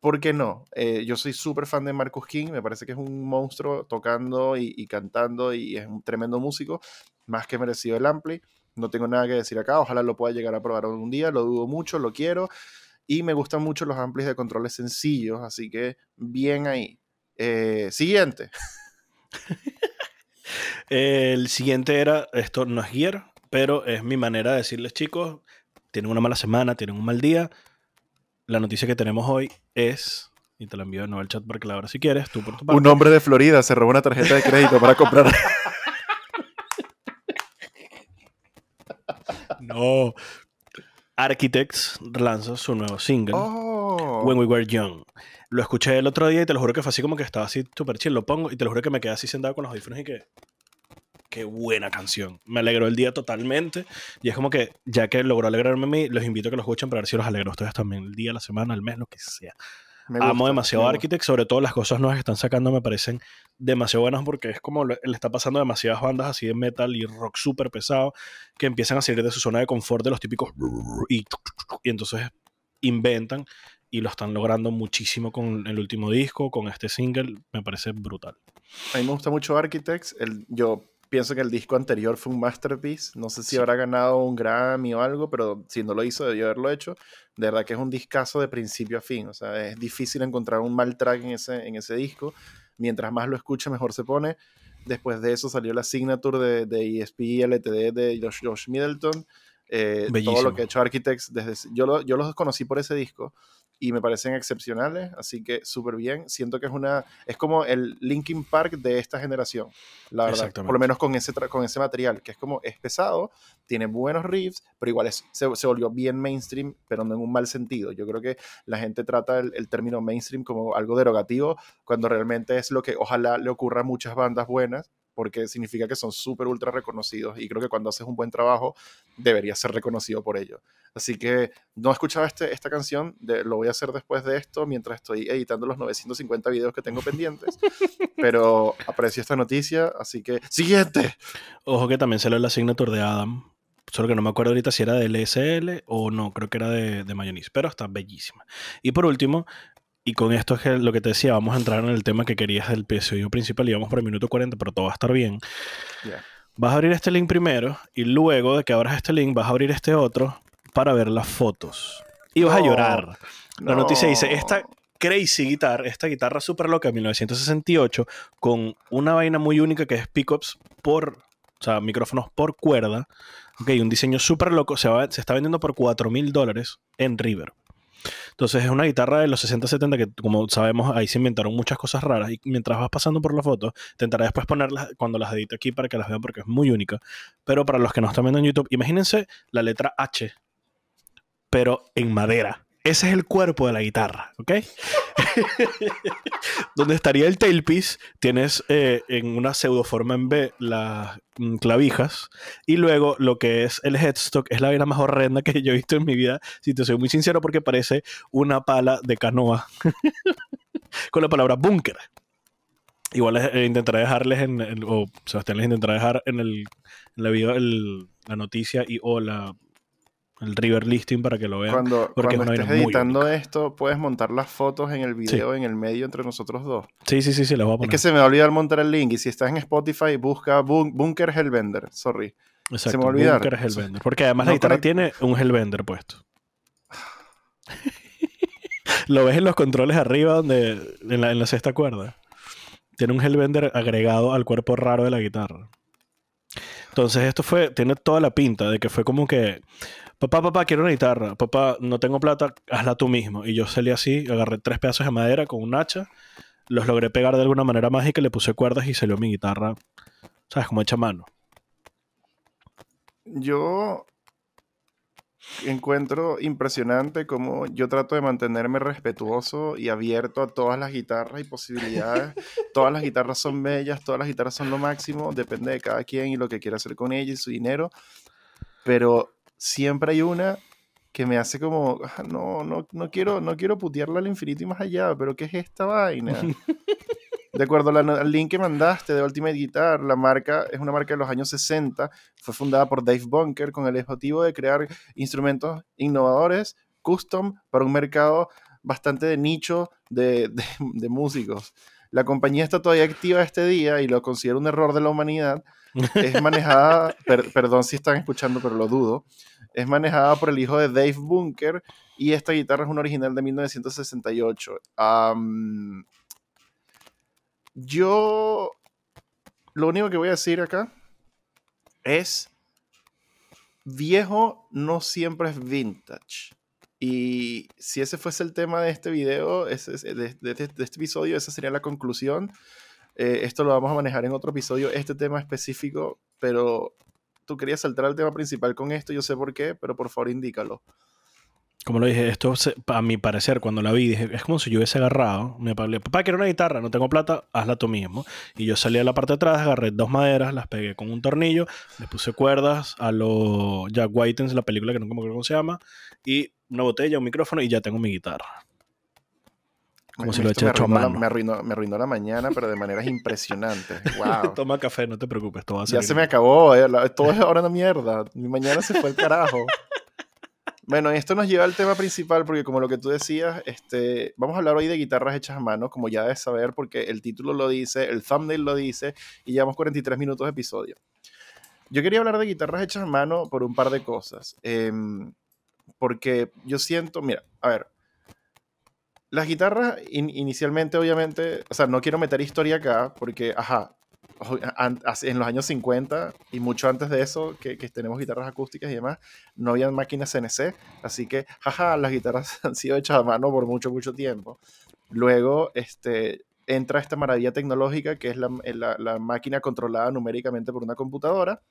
¿por qué no? Eh, yo soy súper fan de Marcus King, me parece que es un monstruo tocando y, y cantando y es un tremendo músico, más que merecido el ampli. No tengo nada que decir acá, ojalá lo pueda llegar a probar algún día, lo dudo mucho, lo quiero y me gustan mucho los amplis de controles sencillos, así que bien ahí. Eh, siguiente. El siguiente era, esto no es gear, pero es mi manera de decirles, chicos, tienen una mala semana, tienen un mal día. La noticia que tenemos hoy es, y te la envío de nuevo al chat para que la abras si quieres, tú por tu parte. Un hombre de Florida se robó una tarjeta de crédito para comprar. No. Architects lanza su nuevo single, Oh. When We Were Young. Lo escuché el otro día y te lo juro que fue así como que estaba así súper chill. Lo pongo y te lo juro que me quedé así sentado con los audífonos y que. Qué buena canción. Me alegró el día totalmente. Y es como que, ya que logró alegrarme a mí, los invito a que lo escuchen para ver si los alegro a ustedes también. El día, la semana, el mes, lo que sea. Me Amo gusta, demasiado me Architect, sobre todo las cosas nuevas que están sacando me parecen demasiado buenas porque es como le le está pasando a demasiadas bandas así de metal y rock súper pesado que empiezan a salir de su zona de confort de los típicos y, y entonces inventan y lo están logrando muchísimo con el último disco, con este single, me parece brutal. A mí me gusta mucho Architects. El, yo pienso que el disco anterior fue un masterpiece. No sé si Sí. habrá ganado un Grammy o algo, pero si no lo hizo, debió haberlo hecho. De verdad que es un discazo de principio a fin. O sea, es difícil encontrar un mal track en ese, en ese disco. Mientras más lo escuche, mejor se pone. Después de eso salió la signature de, de ESP LTD de Josh, Josh Middleton. Eh, todo lo que ha hecho Architects desde yo, lo- yo los conocí por ese disco y me parecen excepcionales, así que súper bien. Siento que es una es como el Linkin Park de esta generación, la verdad. Por lo menos con ese con ese material, que es como es pesado, tiene buenos riffs, pero igual es, se, se volvió bien mainstream, pero no en un mal sentido. Yo creo que la gente trata el, el término mainstream como algo derogativo, cuando realmente es lo que ojalá le ocurra a muchas bandas buenas, porque significa que son súper ultra reconocidos y creo que cuando haces un buen trabajo deberías ser reconocido por ello. Así que no he escuchado este, esta canción, de- lo voy a hacer después de esto, mientras estoy editando los 950 videos que tengo pendientes, pero aprecio esta noticia, así que siguiente. Ojo que también salió la signature de Adam. Solo que no me acuerdo ahorita si era del SL o no, creo que era de, de Mayonnaise, pero está bellísima. Y por último, y con esto es que lo que te decía, vamos a entrar en el tema que querías del episodio principal y vamos por el minuto 40, pero todo va a estar bien. Vas a abrir este link primero y luego de que abras este link vas a abrir este otro para ver las fotos. Y vas a llorar. La noticia dice, esta crazy guitar, esta guitarra super loca de 1968, con una vaina muy única que es pickups por, o sea, micrófonos por cuerda, ok, un diseño súper loco, se, va- se está vendiendo por 4 mil dólares en River. Entonces es una guitarra de los 60-70 que, como sabemos, ahí se inventaron muchas cosas raras. Y mientras vas pasando por la foto, intentaré después ponerlas cuando las edite aquí para que las vean porque es muy única. Pero para los que no están viendo en YouTube, imagínense la letra H, pero en madera. Ese es el cuerpo de la guitarra, ¿ok? Donde estaría el tailpiece, tienes eh, en una pseudoforma en B las mm, clavijas y luego lo que es el headstock es la vaina más horrenda que yo he visto en mi vida, si te soy muy sincero, porque parece una pala de canoa con la palabra búnker. Igual eh, intentaré dejarles en, el- o Sebastián les intentará dejar en el la video la noticia y o la el river listing para que lo vean. Cuando, porque es cuando estés editando esto, puedes montar las fotos en el video en el medio entre nosotros dos. Sí, sí, sí, sí, les voy a Es poner. que se me va a olvidar montar el link y si estás en Spotify, busca Bun- Bunker Hellbender. Sorry. Exacto, se me va a olvidar. Bunker Hellbender. Porque además No la guitarra tiene un Hellbender puesto. Lo ves en los controles arriba, donde en la, en la sexta cuerda. Tiene un Hellbender agregado al cuerpo raro de la guitarra. Entonces esto fue, tiene toda la pinta de que fue como que, papá, papá, quiero una guitarra, papá, no tengo plata, hazla tú mismo. Y yo salí así, agarré tres pedazos de madera con un hacha, los logré pegar de alguna manera mágica, le puse cuerdas y salió mi guitarra, ¿sabes? Como hecha mano. Yo encuentro impresionante como yo trato de mantenerme respetuoso y abierto a todas las guitarras y posibilidades. todas las guitarras son bellas, todas las guitarras son lo máximo, depende de cada quien y lo que quiera hacer con ella y su dinero. Pero siempre hay una que me hace como, "Ah, no, no, no quiero, no quiero putearla al infinito y más allá, pero ¿qué es esta vaina? De acuerdo la- al link que mandaste de Ultimate Guitar, la marca es una marca de los años 60, fue fundada por Dave Bunker con el objetivo de crear instrumentos innovadores, custom, para un mercado bastante de nicho de, de- de músicos. La compañía está todavía activa este día y lo considero un error de la humanidad. Es manejada, per- perdón si están escuchando, pero lo dudo, es manejada por el hijo de Dave Bunker y esta guitarra es una original de 1968. Am, yo lo único que voy a decir acá es viejo no siempre es vintage. Y si ese fuese el tema de este video, ese- de- de este episodio, esa sería la conclusión. Eh, esto lo vamos a manejar en otro episodio, este tema específico, pero tú querías saltar al tema principal con esto, yo sé por qué, pero por favor indícalo. como lo dije, esto a mi parecer, cuando la vi, dije, es como si yo hubiese agarrado, me hablé, papá, quiero una guitarra, no tengo plata, hazla tú mismo. Y yo salí a la parte de atrás, agarré dos maderas, las pegué con un tornillo, le puse cuerdas a lo Jack Whitens, la película que no me acuerdo cómo se llama, y una botella, un micrófono y ya tengo mi guitarra. Como si lo hecho a mano. me, arruinó, me arruinó la mañana, pero de maneras impresionantes. Wow. Toma café, no te preocupes, todo va a Ya se me acabó, eh, todo es ahora una mierda. Mi mañana se fue el carajo. Bueno, esto nos lleva al tema principal, porque como lo que tú decías, este, vamos a hablar hoy de guitarras hechas a mano, como ya debes saber, porque el título lo dice, el thumbnail lo dice, y llevamos 43 minutos de episodio. Yo quería hablar de guitarras hechas a mano por un par de cosas. Em, porque yo siento, mira, a ver, las guitarras inicialmente, obviamente, o sea, no quiero meter historia acá, porque, ajá, en los años 50 y mucho antes de eso, que, tenemos guitarras acústicas y demás, no había máquinas CNC, así que, jaja, las guitarras han sido hechas a mano por mucho, mucho tiempo. Luego, este, entra esta maravilla tecnológica que es la, la, máquina controlada numéricamente por una computadora,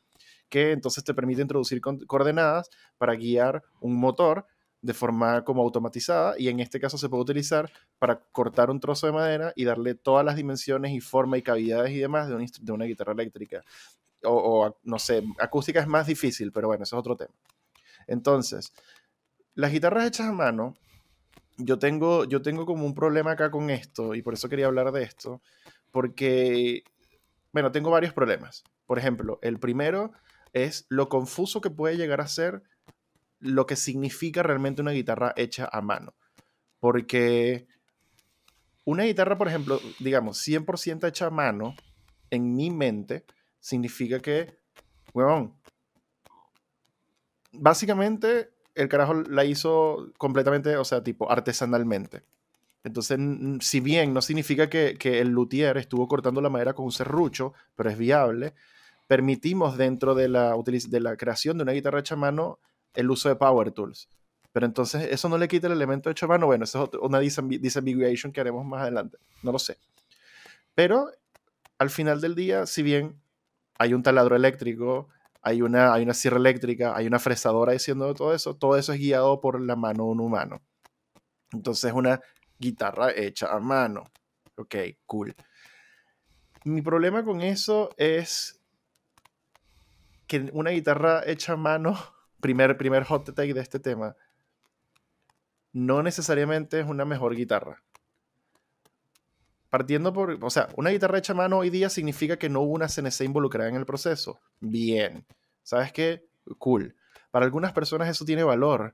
que entonces te permite introducir coordenadas para guiar un motor de forma como automatizada y en este caso se puede utilizar para cortar un trozo de madera y darle todas las dimensiones y forma y cavidades y demás de, de una guitarra eléctrica. O, no sé, acústica es más difícil, pero bueno, ese es otro tema. Entonces, las guitarras hechas a mano, yo tengo, yo tengo como un problema acá con esto y por eso quería hablar de esto, porque, bueno, tengo varios problemas. Por ejemplo, el primero es lo confuso que puede llegar a ser lo que significa realmente una guitarra hecha a mano. Porque una guitarra, por ejemplo, digamos, 100% hecha a mano, en mi mente, significa que, huevón, básicamente el carajo la hizo completamente, o sea, tipo artesanalmente. Entonces, si bien no significa que, el luthier estuvo cortando la madera con un serrucho, pero es viable, permitimos dentro de la, de la creación de una guitarra hecha a mano el uso de Power Tools. Pero entonces eso no le quita el elemento hecho a mano. Bueno, eso es una disambiguation que haremos más adelante. No lo sé. Pero al final del día, si bien hay un taladro eléctrico, hay una, hay una sierra eléctrica, hay una fresadora diciendo todo eso, todo eso es guiado por la mano de un humano. Entonces es una guitarra hecha a mano. Ok, cool. Mi problema con eso es que una guitarra hecha a mano primer, primer hot take de este tema, no necesariamente es una mejor guitarra. Partiendo por, o sea, una guitarra hecha a mano hoy día significa que no hubo una CNC involucrada en el proceso. Bien. ¿Sabes qué? Cool. Para algunas personas eso tiene valor.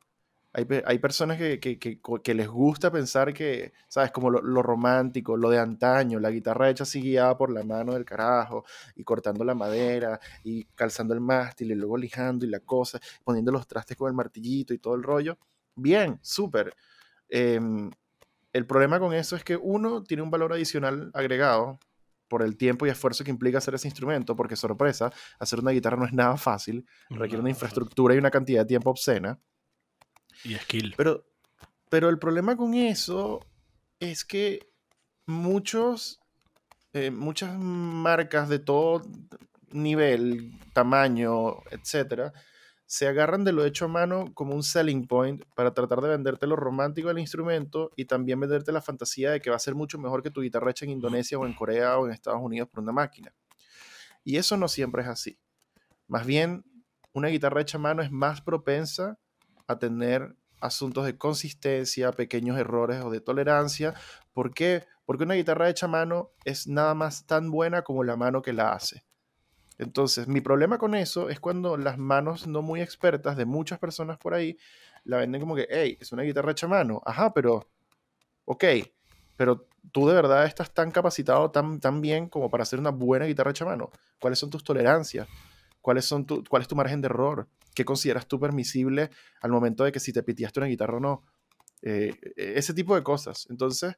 Hay, personas que, les gusta pensar que, ¿sabes? Como lo, romántico, lo de antaño, la guitarra hecha así guiada por la mano del carajo, y cortando la madera, y calzando el mástil, y luego lijando y la cosa, poniendo los trastes con el martillito y todo el rollo. Bien, súper. Em, el problema con eso es que uno tiene un valor adicional agregado por el tiempo y esfuerzo que implica hacer ese instrumento, porque sorpresa, hacer una guitarra no es nada fácil, requiere una infraestructura y una cantidad de tiempo obscena. Y skill. Pero, pero el problema con eso es que muchos, eh, muchas marcas de todo nivel, tamaño, etcétera, se agarran de lo hecho a mano como un selling point para tratar de venderte lo romántico del instrumento y también venderte la fantasía de que va a ser mucho mejor que tu guitarra hecha en Indonesia o en Corea o en Estados Unidos por una máquina. Y eso no siempre es así. Más bien, una guitarra hecha a mano es más propensa a tener asuntos de consistencia, pequeños errores o de tolerancia. ¿Por qué? Porque una guitarra hecha a mano es nada más tan buena como la mano que la hace. Entonces, mi problema con eso es cuando las manos no muy expertas de muchas personas por ahí la venden como que, hey, es una guitarra hecha a mano. Ajá, pero, ok, pero tú de verdad estás tan capacitado, tan, tan bien como para hacer una buena guitarra hecha a mano. ¿Cuáles son tus tolerancias? ¿Cuáles son tu, ¿Cuál es tu margen de error? ¿Qué consideras tú permisible al momento de que si te pitiaste una guitarra o no? Eh, e, ese tipo de cosas. Entonces,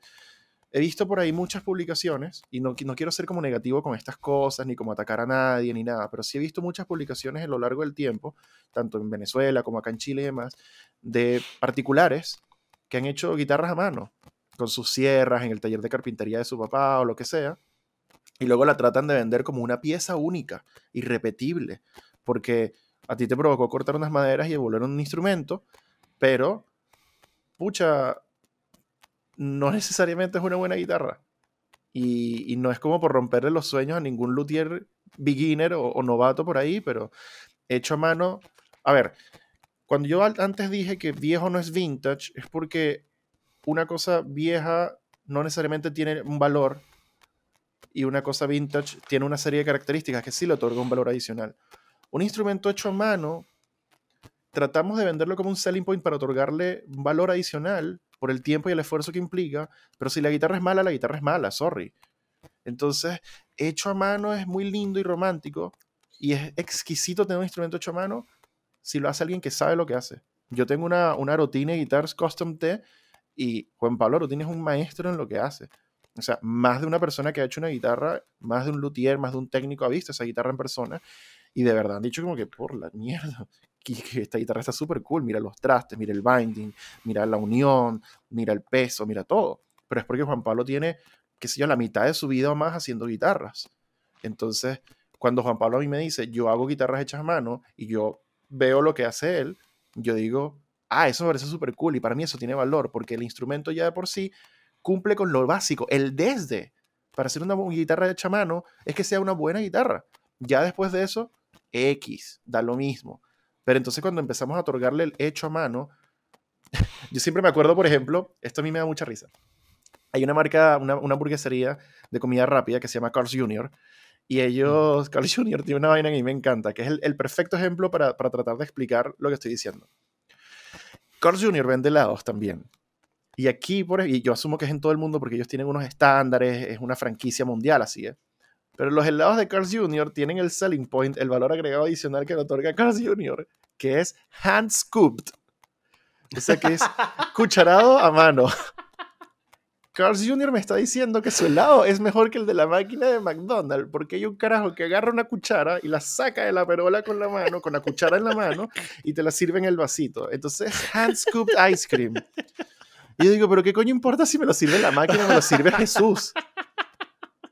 he visto por ahí muchas publicaciones, y no, no quiero ser como negativo con estas cosas, ni como atacar a nadie, ni nada, pero sí he visto muchas publicaciones a lo largo del tiempo, tanto en Venezuela como acá en Chile y demás, de particulares que han hecho guitarras a mano, con sus sierras en el taller de carpintería de su papá o lo que sea, y luego la tratan de vender como una pieza única, irrepetible, porque a ti te provocó cortar unas maderas y devolver un instrumento, pero pucha, no necesariamente es una buena guitarra. Y, no es como por romperle los sueños a ningún luthier beginner o, novato por ahí, pero hecho a mano. A ver, cuando yo antes dije que viejo no es vintage, es porque una cosa vieja no necesariamente tiene un valor y una cosa vintage tiene una serie de características que sí le otorga un valor adicional. Un instrumento hecho a mano, tratamos de venderlo como un selling point para otorgarle valor adicional por el tiempo y el esfuerzo que implica, pero si la guitarra es mala, la guitarra es mala, sorry. Entonces, hecho a mano es muy lindo y romántico y es exquisito tener un instrumento hecho a mano si lo hace alguien que sabe lo que hace. Yo tengo una, una Rotine Guitars Custom T y Juan Pablo Rotine es un maestro en lo que hace. O sea, más de una persona que ha hecho una guitarra, más de un luthier, más de un técnico ha visto esa guitarra en persona. Y de verdad han dicho como que por la mierda, que, esta guitarra está súper cool. Mira los trastes, mira el binding, mira la unión, mira el peso, mira todo. Pero es porque Juan Pablo tiene, qué sé yo, la mitad de su vida o más haciendo guitarras. Entonces, cuando Juan Pablo a mí me dice, yo hago guitarras hechas a mano y yo veo lo que hace él, yo digo, ah, eso me parece súper cool y para mí eso tiene valor porque el instrumento ya de por sí cumple con lo básico, el desde. Para hacer una guitarra hecha a mano es que sea una buena guitarra. Ya después de eso, X, da lo mismo. Pero entonces cuando empezamos a otorgarle el hecho a mano, yo siempre me acuerdo, por ejemplo, esto a mí me da mucha risa. Hay una marca, una, una hamburguesería de comida rápida que se llama Carl's Jr. Y ellos, Carl's Jr. tiene una vaina que a mí me encanta, que es el, el perfecto ejemplo para, para, tratar de explicar lo que estoy diciendo. Carl's Jr. vende helados también. Y aquí, por, y yo asumo que es en todo el mundo porque ellos tienen unos estándares, es una franquicia mundial así, ¿eh? Pero los helados de Carl's Jr. tienen el selling point, el valor agregado adicional que le otorga Carl's Jr., que es hand scooped. O sea que es cucharado a mano. Carl's Jr. me está diciendo que su helado es mejor que el de la máquina de McDonald's, porque hay un carajo que agarra una cuchara y la saca de la perola con la mano, con la cuchara en la mano, y te la sirve en el vasito. Entonces, hand scooped ice cream. Y yo digo, pero ¿qué coño importa si me lo sirve la máquina o me lo sirve Jesús?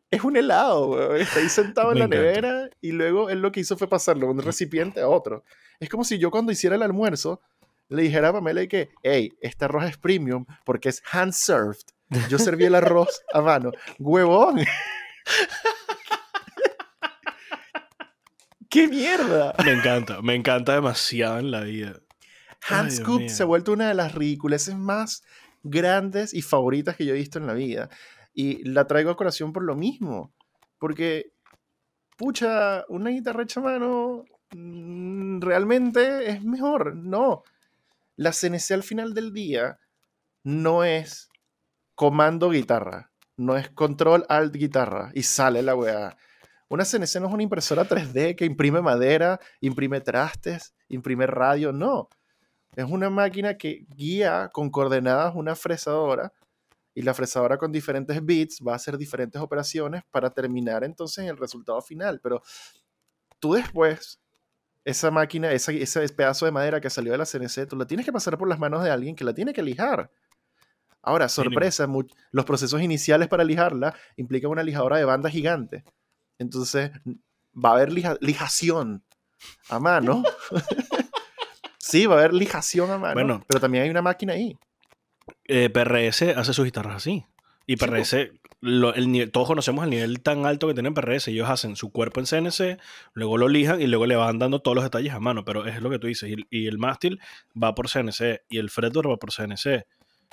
Es un helado, Está ahí sentado en la nevera y luego él lo que hizo fue pasarlo de un recipiente a otro. Es como si yo cuando hiciera el almuerzo le dijera a Pamela que, hey, este arroz es premium porque es hand served. Yo serví el arroz a mano. ¡Huevón! ¡Qué mierda! Me encanta, me encanta demasiado en la vida. Hand Scoop se ha vuelto una de las ridiculeces más grandes y favoritas que yo he visto en la vida. Y la traigo a colación por lo mismo. Porque, pucha, una guitarra hecha a mano mm, realmente es mejor. No. La CNC al final del día no es comando guitarra, no es control alt guitarra y sale la weá. Una CNC no es una impresora 3D que imprime madera, imprime trastes, imprime radio, no. Es una máquina que guía con coordenadas una fresadora y la fresadora con diferentes bits va a hacer diferentes operaciones para terminar entonces en el resultado final. Pero tú después, esa máquina, ese pedazo de madera que salió de la CNC, tú la tienes que pasar por las manos de alguien que la tiene que lijar. Ahora, sorpresa, los procesos iniciales para lijarla implican una lijadora de banda gigante. Entonces, va a haber lijación a mano. Sí, va a haber lijación a mano. Bueno, pero también hay una máquina ahí. Eh, PRS hace sus guitarras así. Y PRS, el todos conocemos el nivel tan alto que tienen PRS. Ellos hacen su cuerpo en CNC, luego lo lijan y luego le van dando todos los detalles a mano. Pero es lo que tú dices. Y, el mástil va por CNC y el fretboard va por CNC.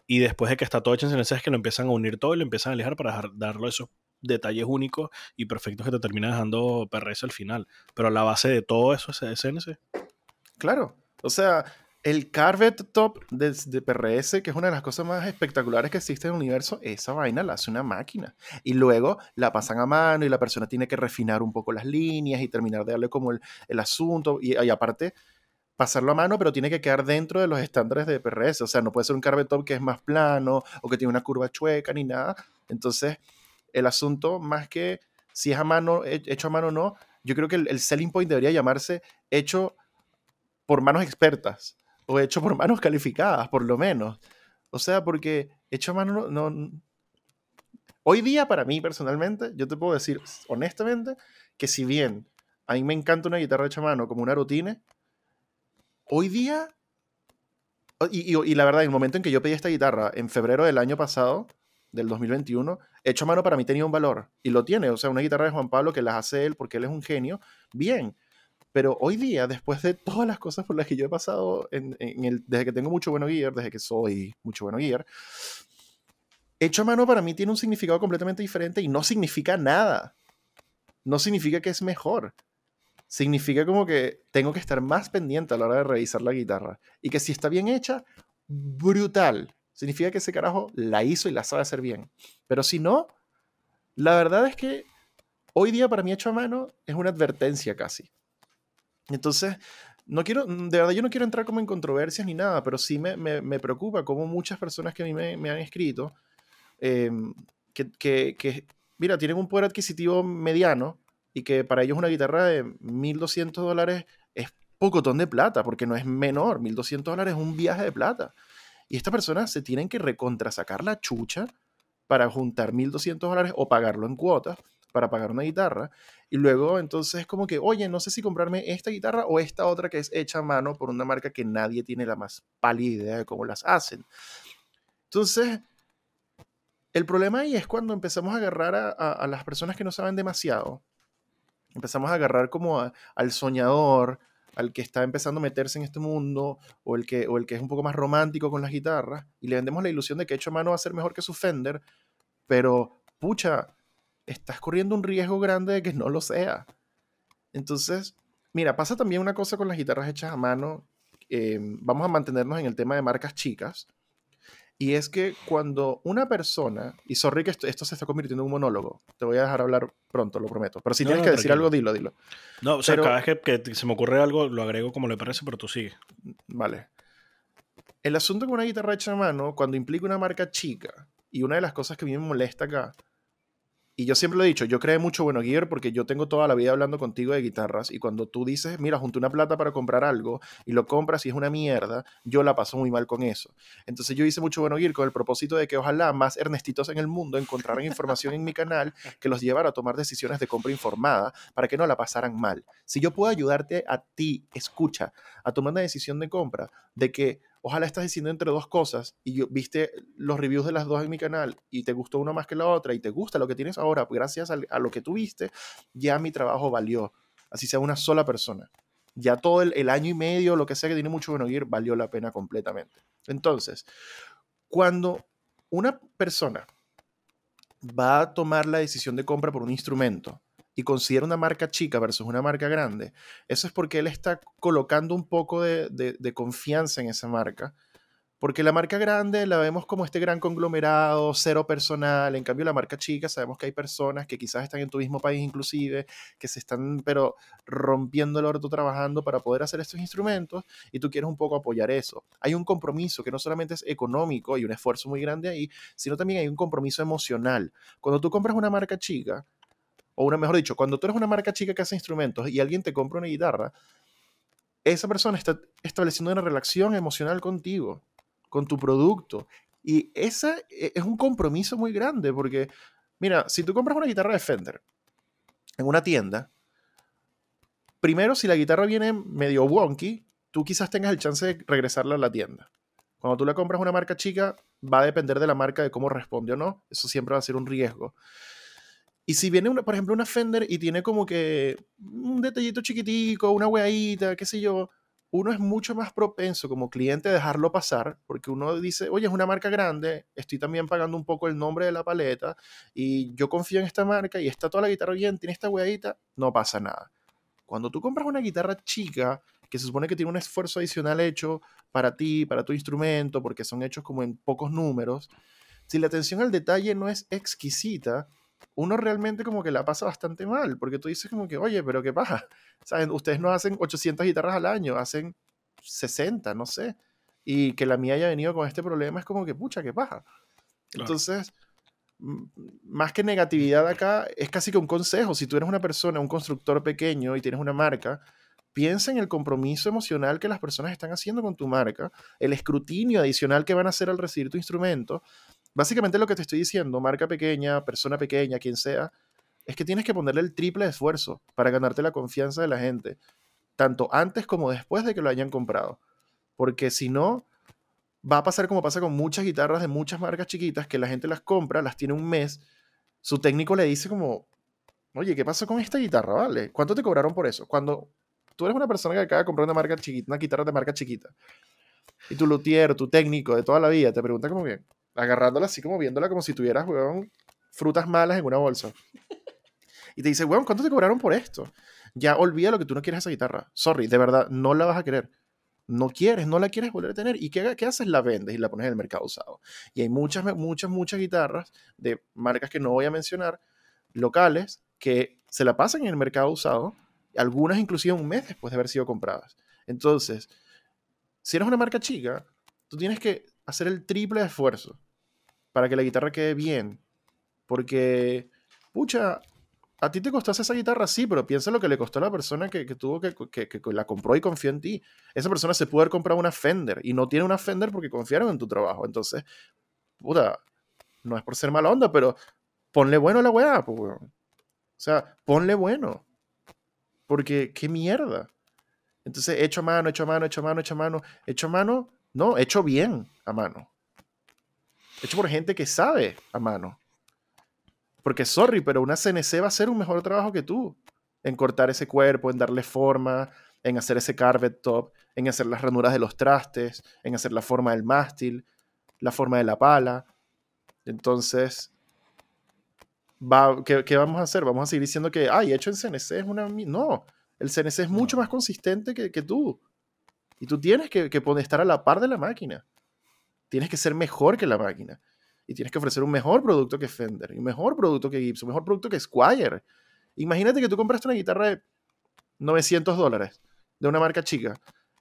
Y después de que está todo hecho en CNC es que lo empiezan a unir todo y lo empiezan a lijar para darle esos detalles únicos y perfectos que te termina dejando PRS al final. Pero la base de todo eso es CNC. Claro. O sea, el Carvet Top de, PRS, que es una de las cosas más espectaculares que existe en el universo, esa vaina la hace una máquina. Y luego la pasan a mano y la persona tiene que refinar un poco las líneas y terminar de darle como el, asunto. Y, aparte, pasarlo a mano, pero tiene que quedar dentro de los estándares de PRS. O sea, no puede ser un Carvet Top que es más plano o que tiene una curva chueca ni nada. Entonces, el asunto, más que si es a mano, hecho a mano o no, yo creo que el, el selling point debería llamarse hecho por manos expertas o hecho por manos calificadas, por lo menos. O sea, porque hecho a mano no, Hoy día, para mí personalmente, yo te puedo decir honestamente que si bien a mí me encanta una guitarra hecha a mano como una rutine, hoy día y, la verdad, en el momento en que yo pedí esta guitarra, en febrero del año pasado, del 2021, hecho a mano para mí tenía un valor. Y lo tiene. O sea, una guitarra de Juan Pablo que las hace él porque él es un genio. Bien. Pero hoy día, después de todas las cosas por las que yo he pasado desde que tengo mucho bueno gear, desde que soy mucho bueno gear, hecho a mano para mí tiene un significado completamente diferente y no significa nada. No significa que es mejor significa como que tengo que estar más pendiente a la hora de revisar la guitarra. Y que si está bien hecha, brutal. Significa que ese carajo la hizo y la sabe hacer bien. Pero si no, la verdad es que hoy día para mí hecho a mano es una advertencia casi. Entonces, no quiero, de verdad yo no quiero entrar como en controversias ni nada, pero sí me, me, preocupa como muchas personas que a mí me, me han escrito, em, que, que, que, mira, tienen un poder adquisitivo mediano, y que para ellos una guitarra de 1.200 dólares es pocotón de plata, porque no es menor, 1.200 dólares es un viaje de plata. Y estas personas se tienen que recontrasacar la chucha para juntar 1.200 dólares o pagarlo en cuotas para pagar una guitarra. Y luego entonces es como que, oye, no sé si comprarme esta guitarra o esta otra que es hecha a mano por una marca que nadie tiene la más pálida idea de cómo las hacen. Entonces, el problema ahí es cuando empezamos a agarrar a, a las personas que no saben demasiado empezamos a agarrar como al soñador, al que está empezando a meterse en este mundo, o el, que, o el que es un poco más romántico con las guitarras, y le vendemos la ilusión de que hecho a mano va a ser mejor que su Fender, pero pucha, estás corriendo un riesgo grande de que no lo sea. Entonces, mira, pasa también una cosa con las guitarras hechas a mano. Em, vamos a mantenernos en el tema de marcas chicas. Y es que cuando una persona, y sorry que esto, se está convirtiendo en un monólogo, te voy a dejar hablar pronto, lo prometo, pero si tienes que decir algo, dilo, dilo. No, o sea, cada vez que, se me ocurre algo, lo agrego como le parece, pero tú sigue. Vale. El asunto con una guitarra hecha a mano, cuando implica una marca chica, y una de las cosas que a mí me molesta acá, y yo siempre lo he dicho, yo creo mucho Bueno Gear porque yo tengo toda la vida hablando contigo de guitarras y cuando tú dices, mira, junto una plata para comprar algo y lo compras y es una mierda, yo la paso muy mal con eso. Entonces yo hice mucho Bueno Gear con el propósito de que ojalá más Ernestitos en el mundo encontraran información en mi canal que los llevara a tomar decisiones de compra informada para que no la pasaran mal. Si yo puedo ayudarte a ti, escucha, a tomar una decisión de compra de que ojalá estás diciendo entre dos cosas y yo, viste los reviews de las dos en mi canal y te gustó una más que la otra y te gusta lo que tienes ahora, gracias a, lo que tú viste, ya mi trabajo valió, así sea una sola persona. Ya todo el, año y medio, lo que sea que tiene mucho bueno ir, valió la pena completamente. Entonces, cuando una persona va a tomar la decisión de compra por un instrumento, y considera una marca chica versus una marca grande, eso es porque él está colocando un poco de, de, confianza en esa marca. Porque la marca grande la vemos como este gran conglomerado, cero personal. En cambio, la marca chica sabemos que hay personas que quizás están en tu mismo país inclusive, que se están pero rompiendo el orto trabajando para poder hacer estos instrumentos y tú quieres un poco apoyar eso. Hay un compromiso que no solamente es económico y un esfuerzo muy grande ahí, sino también hay un compromiso emocional. Cuando tú compras una marca chica, o una mejor dicho, cuando tú eres una marca chica que hace instrumentos y alguien te compra una guitarra, esa persona está estableciendo una relación emocional contigo, con tu producto. Y ese es un compromiso muy grande porque, mira, si tú compras una guitarra de Fender en una tienda, primero si la guitarra viene medio wonky, tú quizás tengas el chance de regresarla a la tienda. Cuando tú la compras una marca chica, va a depender de la marca de cómo responde o no. Eso siempre va a ser un riesgo. Y si viene, una, por ejemplo, una Fender y tiene como que un detallito chiquitico, una hueadita, qué sé yo, uno es mucho más propenso como cliente a dejarlo pasar, porque uno dice, oye, es una marca grande, estoy también pagando un poco el nombre de la paleta, y yo confío en esta marca y está toda la guitarra bien, tiene esta hueadita, no pasa nada. Cuando tú compras una guitarra chica, que se supone que tiene un esfuerzo adicional hecho para ti, para tu instrumento, porque son hechos como en pocos números, si la atención al detalle no es exquisita, uno realmente como que la pasa bastante mal, porque tú dices como que, oye, pero ¿qué pasa? ¿Saben? Ustedes no hacen 800 guitarras al año, hacen 60, no sé. Y que la mía haya venido con este problema es como que, pucha, ¿qué pasa? Entonces, más que negatividad acá, es casi que un consejo. Si tú eres una persona, un constructor pequeño y tienes una marca, piensa en el compromiso emocional que las personas están haciendo con tu marca, el escrutinio adicional que van a hacer al recibir tu instrumento, Básicamente lo que te estoy diciendo, marca pequeña, persona pequeña, quien sea, es que tienes que ponerle el triple esfuerzo para ganarte la confianza de la gente, tanto antes como después de que lo hayan comprado. Porque si no, va a pasar como pasa con muchas guitarras de muchas marcas chiquitas que la gente las compra, las tiene un mes, su técnico le dice como, oye, ¿qué pasa con esta guitarra, vale? ¿Cuánto te cobraron por eso? Cuando tú eres una persona que acaba de comprar una marca chiquita, una guitarra de marca chiquita, y tu luthier, tu técnico de toda la vida te pregunta como bien, agarrándola así como viéndola como si tuvieras, weón, frutas malas en una bolsa. Y te dice, weón, ¿cuánto te cobraron por esto? Ya olvida lo que tú no quieres esa guitarra. Sorry, de verdad, no la vas a querer. No quieres, no la quieres volver a tener. ¿Y qué, haces? La vendes y la pones en el mercado usado. Y hay muchas, muchas, muchas guitarras de marcas que no voy a mencionar, locales, que se la pasan en el mercado usado, algunas inclusive un mes después de haber sido compradas. Entonces, si eres una marca chica, tú tienes que hacer el triple esfuerzo para que la guitarra quede bien. Porque, pucha, a ti te costó esa guitarra, sí, pero piensa lo que le costó a la persona que, tuvo que, que, la compró y confió en ti. Esa persona se pudo haber comprado una Fender y no tiene una Fender porque confiaron en tu trabajo. Entonces, puta, no es por ser mala onda, pero ponle bueno a la weá, pues, O sea, ponle bueno. Porque, qué mierda. Entonces, hecho mano, hecho a mano, hecho a mano, hecho a mano, hecho a mano, no, hecho bien a mano. Hecho por gente que sabe a mano. Porque, sorry, pero una CNC va a hacer un mejor trabajo que tú en cortar ese cuerpo, en darle forma, en hacer ese carpet top, en hacer las ranuras de los trastes, en hacer la forma del mástil, la forma de la pala. Entonces, va, ¿qué, vamos a hacer? Vamos a seguir diciendo que, ay, hecho en CNC es una... No, el CNC es mucho más consistente que, tú. Y tú tienes que, que estar a la par de la máquina. Tienes que ser mejor que la máquina y tienes que ofrecer un mejor producto que Fender, un mejor producto que Gibson, un mejor producto que Squire. Imagínate que tú compraste una guitarra de 900 dólares de una marca chica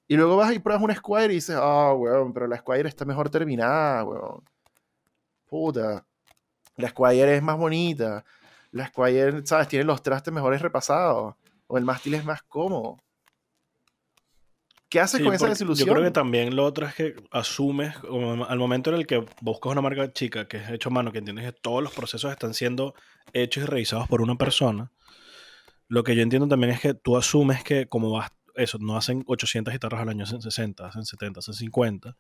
y luego vas y pruebas una Squire y dices, ah, oh, weón, pero la Squire está mejor terminada, weón. Puta. La Squire es más bonita. La Squire, ¿sabes? Tiene los trastes mejores repasados. O el mástil es más cómodo. ¿Qué haces con esa desilusión? Yo creo que también lo otro es que asumes, al momento en el que buscas una marca chica que es hecho a mano, que entiendes que todos los procesos están siendo hechos y revisados por una persona, lo que yo entiendo también es que tú asumes que como vas, eso, no hacen 800 guitarras al año, hacen 60, hacen 70, hacen 50.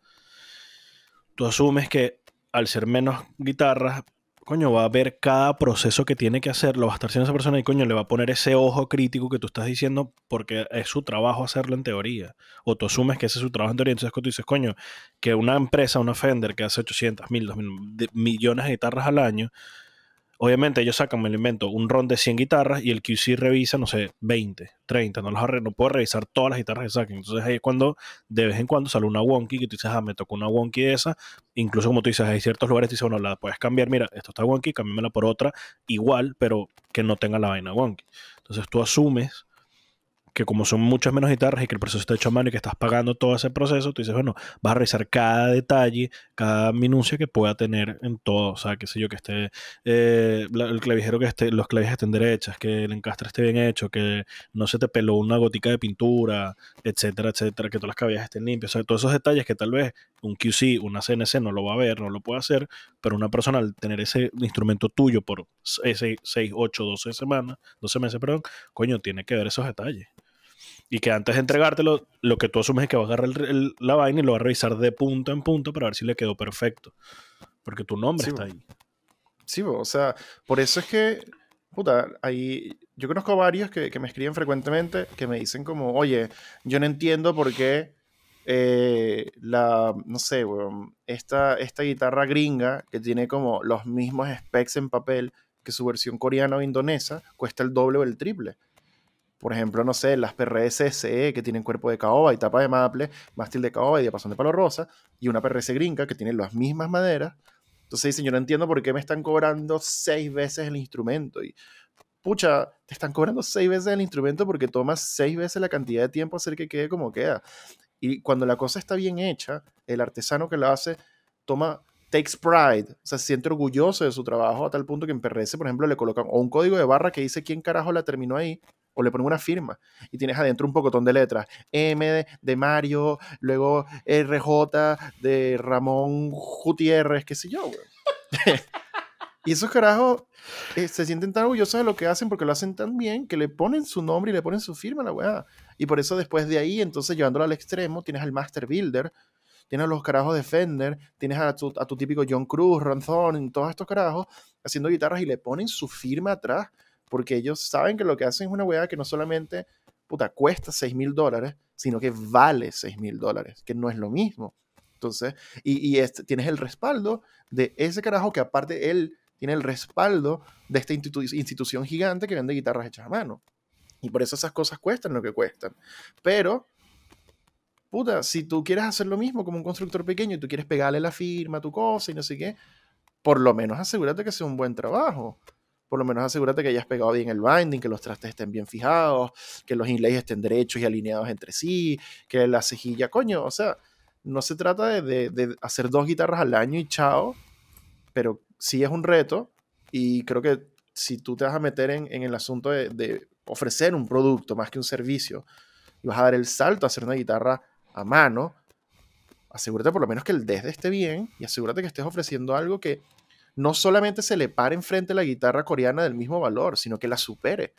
Tú asumes que al ser menos guitarras, coño, va a ver cada proceso que tiene que hacer, lo va a estar haciendo esa persona y coño, le va a poner ese ojo crítico que tú estás diciendo porque es su trabajo hacerlo en teoría. O tú asumes que ese es su trabajo en teoría. Entonces, cuando tú dices, coño, que una empresa, una Fender que hace 800 mil, 2 mil millones de guitarras al año, Obviamente ellos sacan, me lo invento, un ron de 100 guitarras y el QC revisa, no sé, 20, 30. No, los no puedo revisar todas las guitarras que saquen. Entonces ahí es cuando de vez en cuando sale una wonky que tú dices, ah, me tocó una wonky de esa. Incluso como tú dices, hay ciertos lugares que dices, bueno, la puedes cambiar. Mira, esto está wonky, cámbiamela por otra igual, pero que no tenga la vaina wonky. Entonces tú asumes que como son muchas menos guitarras y que el proceso está hecho a mano y que estás pagando todo ese proceso, tú dices, bueno, vas a revisar cada detalle, cada minucia que pueda tener en todo. O sea, qué sé yo, que esté eh, el clavijero que esté, los clavijas estén derechas, que el encastre esté bien hecho, que no se te peló una gotica de pintura, etcétera, etcétera, que todas las cabillas estén limpias. O sea, todos esos detalles que tal vez un QC, una CNC no lo va a ver, no lo puede hacer, pero una persona al tener ese instrumento tuyo por 6, 8, 12 semanas, 12 meses, perdón, coño, tiene que ver esos detalles. Y que antes de entregártelo, lo que tú asumes es que va a agarrar la vaina y lo va a revisar de punto en punto para ver si le quedó perfecto. Porque tu nombre está ahí. Sí, o sea, por eso es que, puta, ahí, yo conozco varios que, me escriben frecuentemente que me dicen como, oye, yo no entiendo por qué eh, la, no sé, esta, esta guitarra gringa que tiene como los mismos specs en papel que su versión coreana o indonesa cuesta el doble o el triple. Por ejemplo, no sé, las PRS SE que tienen cuerpo de caoba y tapa de maple, mástil de caoba y diapasón de palo rosa, y una PRS gringa que tiene las mismas maderas. Entonces dicen, yo no entiendo por qué me están cobrando seis veces el instrumento. Y, pucha, te están cobrando seis veces el instrumento porque tomas seis veces la cantidad de tiempo hacer que quede como queda. Y cuando la cosa está bien hecha, el artesano que la hace toma takes pride, o sea, se siente orgulloso de su trabajo a tal punto que en PRS, por ejemplo, le colocan o un código de barra que dice quién carajo la terminó ahí, o le ponen una firma y tienes adentro un pocotón de letras. M de Mario, luego RJ de Ramón Gutiérrez, qué sé yo, y esos carajos eh, se sienten tan orgullosos de lo que hacen porque lo hacen tan bien que le ponen su nombre y le ponen su firma a la weá. Y por eso después de ahí, entonces llevándolo al extremo, tienes al Master Builder, tienes a los carajos de Fender, tienes a tu, a tu típico John Cruz, Ron todos estos carajos haciendo guitarras y le ponen su firma atrás porque ellos saben que lo que hacen es una weá que no solamente puta, cuesta 6 mil dólares, sino que vale 6 mil dólares, que no es lo mismo. Entonces, y, y este, tienes el respaldo de ese carajo que aparte él tiene el respaldo de esta institución gigante que vende guitarras hechas a mano. Y por eso esas cosas cuestan lo que cuestan. Pero, puta, si tú quieres hacer lo mismo como un constructor pequeño y tú quieres pegarle la firma a tu cosa y no sé qué, por lo menos asegúrate que sea un buen trabajo por lo menos asegúrate que hayas pegado bien el binding, que los trastes estén bien fijados, que los inlays estén derechos y alineados entre sí, que la cejilla, coño, o sea, no se trata de, hacer dos guitarras al año y chao, pero sí es un reto y creo que si tú te vas a meter en, el asunto de, ofrecer un producto más que un servicio y vas a dar el salto a hacer una guitarra a mano, asegúrate por lo menos que el desde esté bien y asegúrate que estés ofreciendo algo que no solamente se le pare enfrente la guitarra coreana del mismo valor, sino que la supere.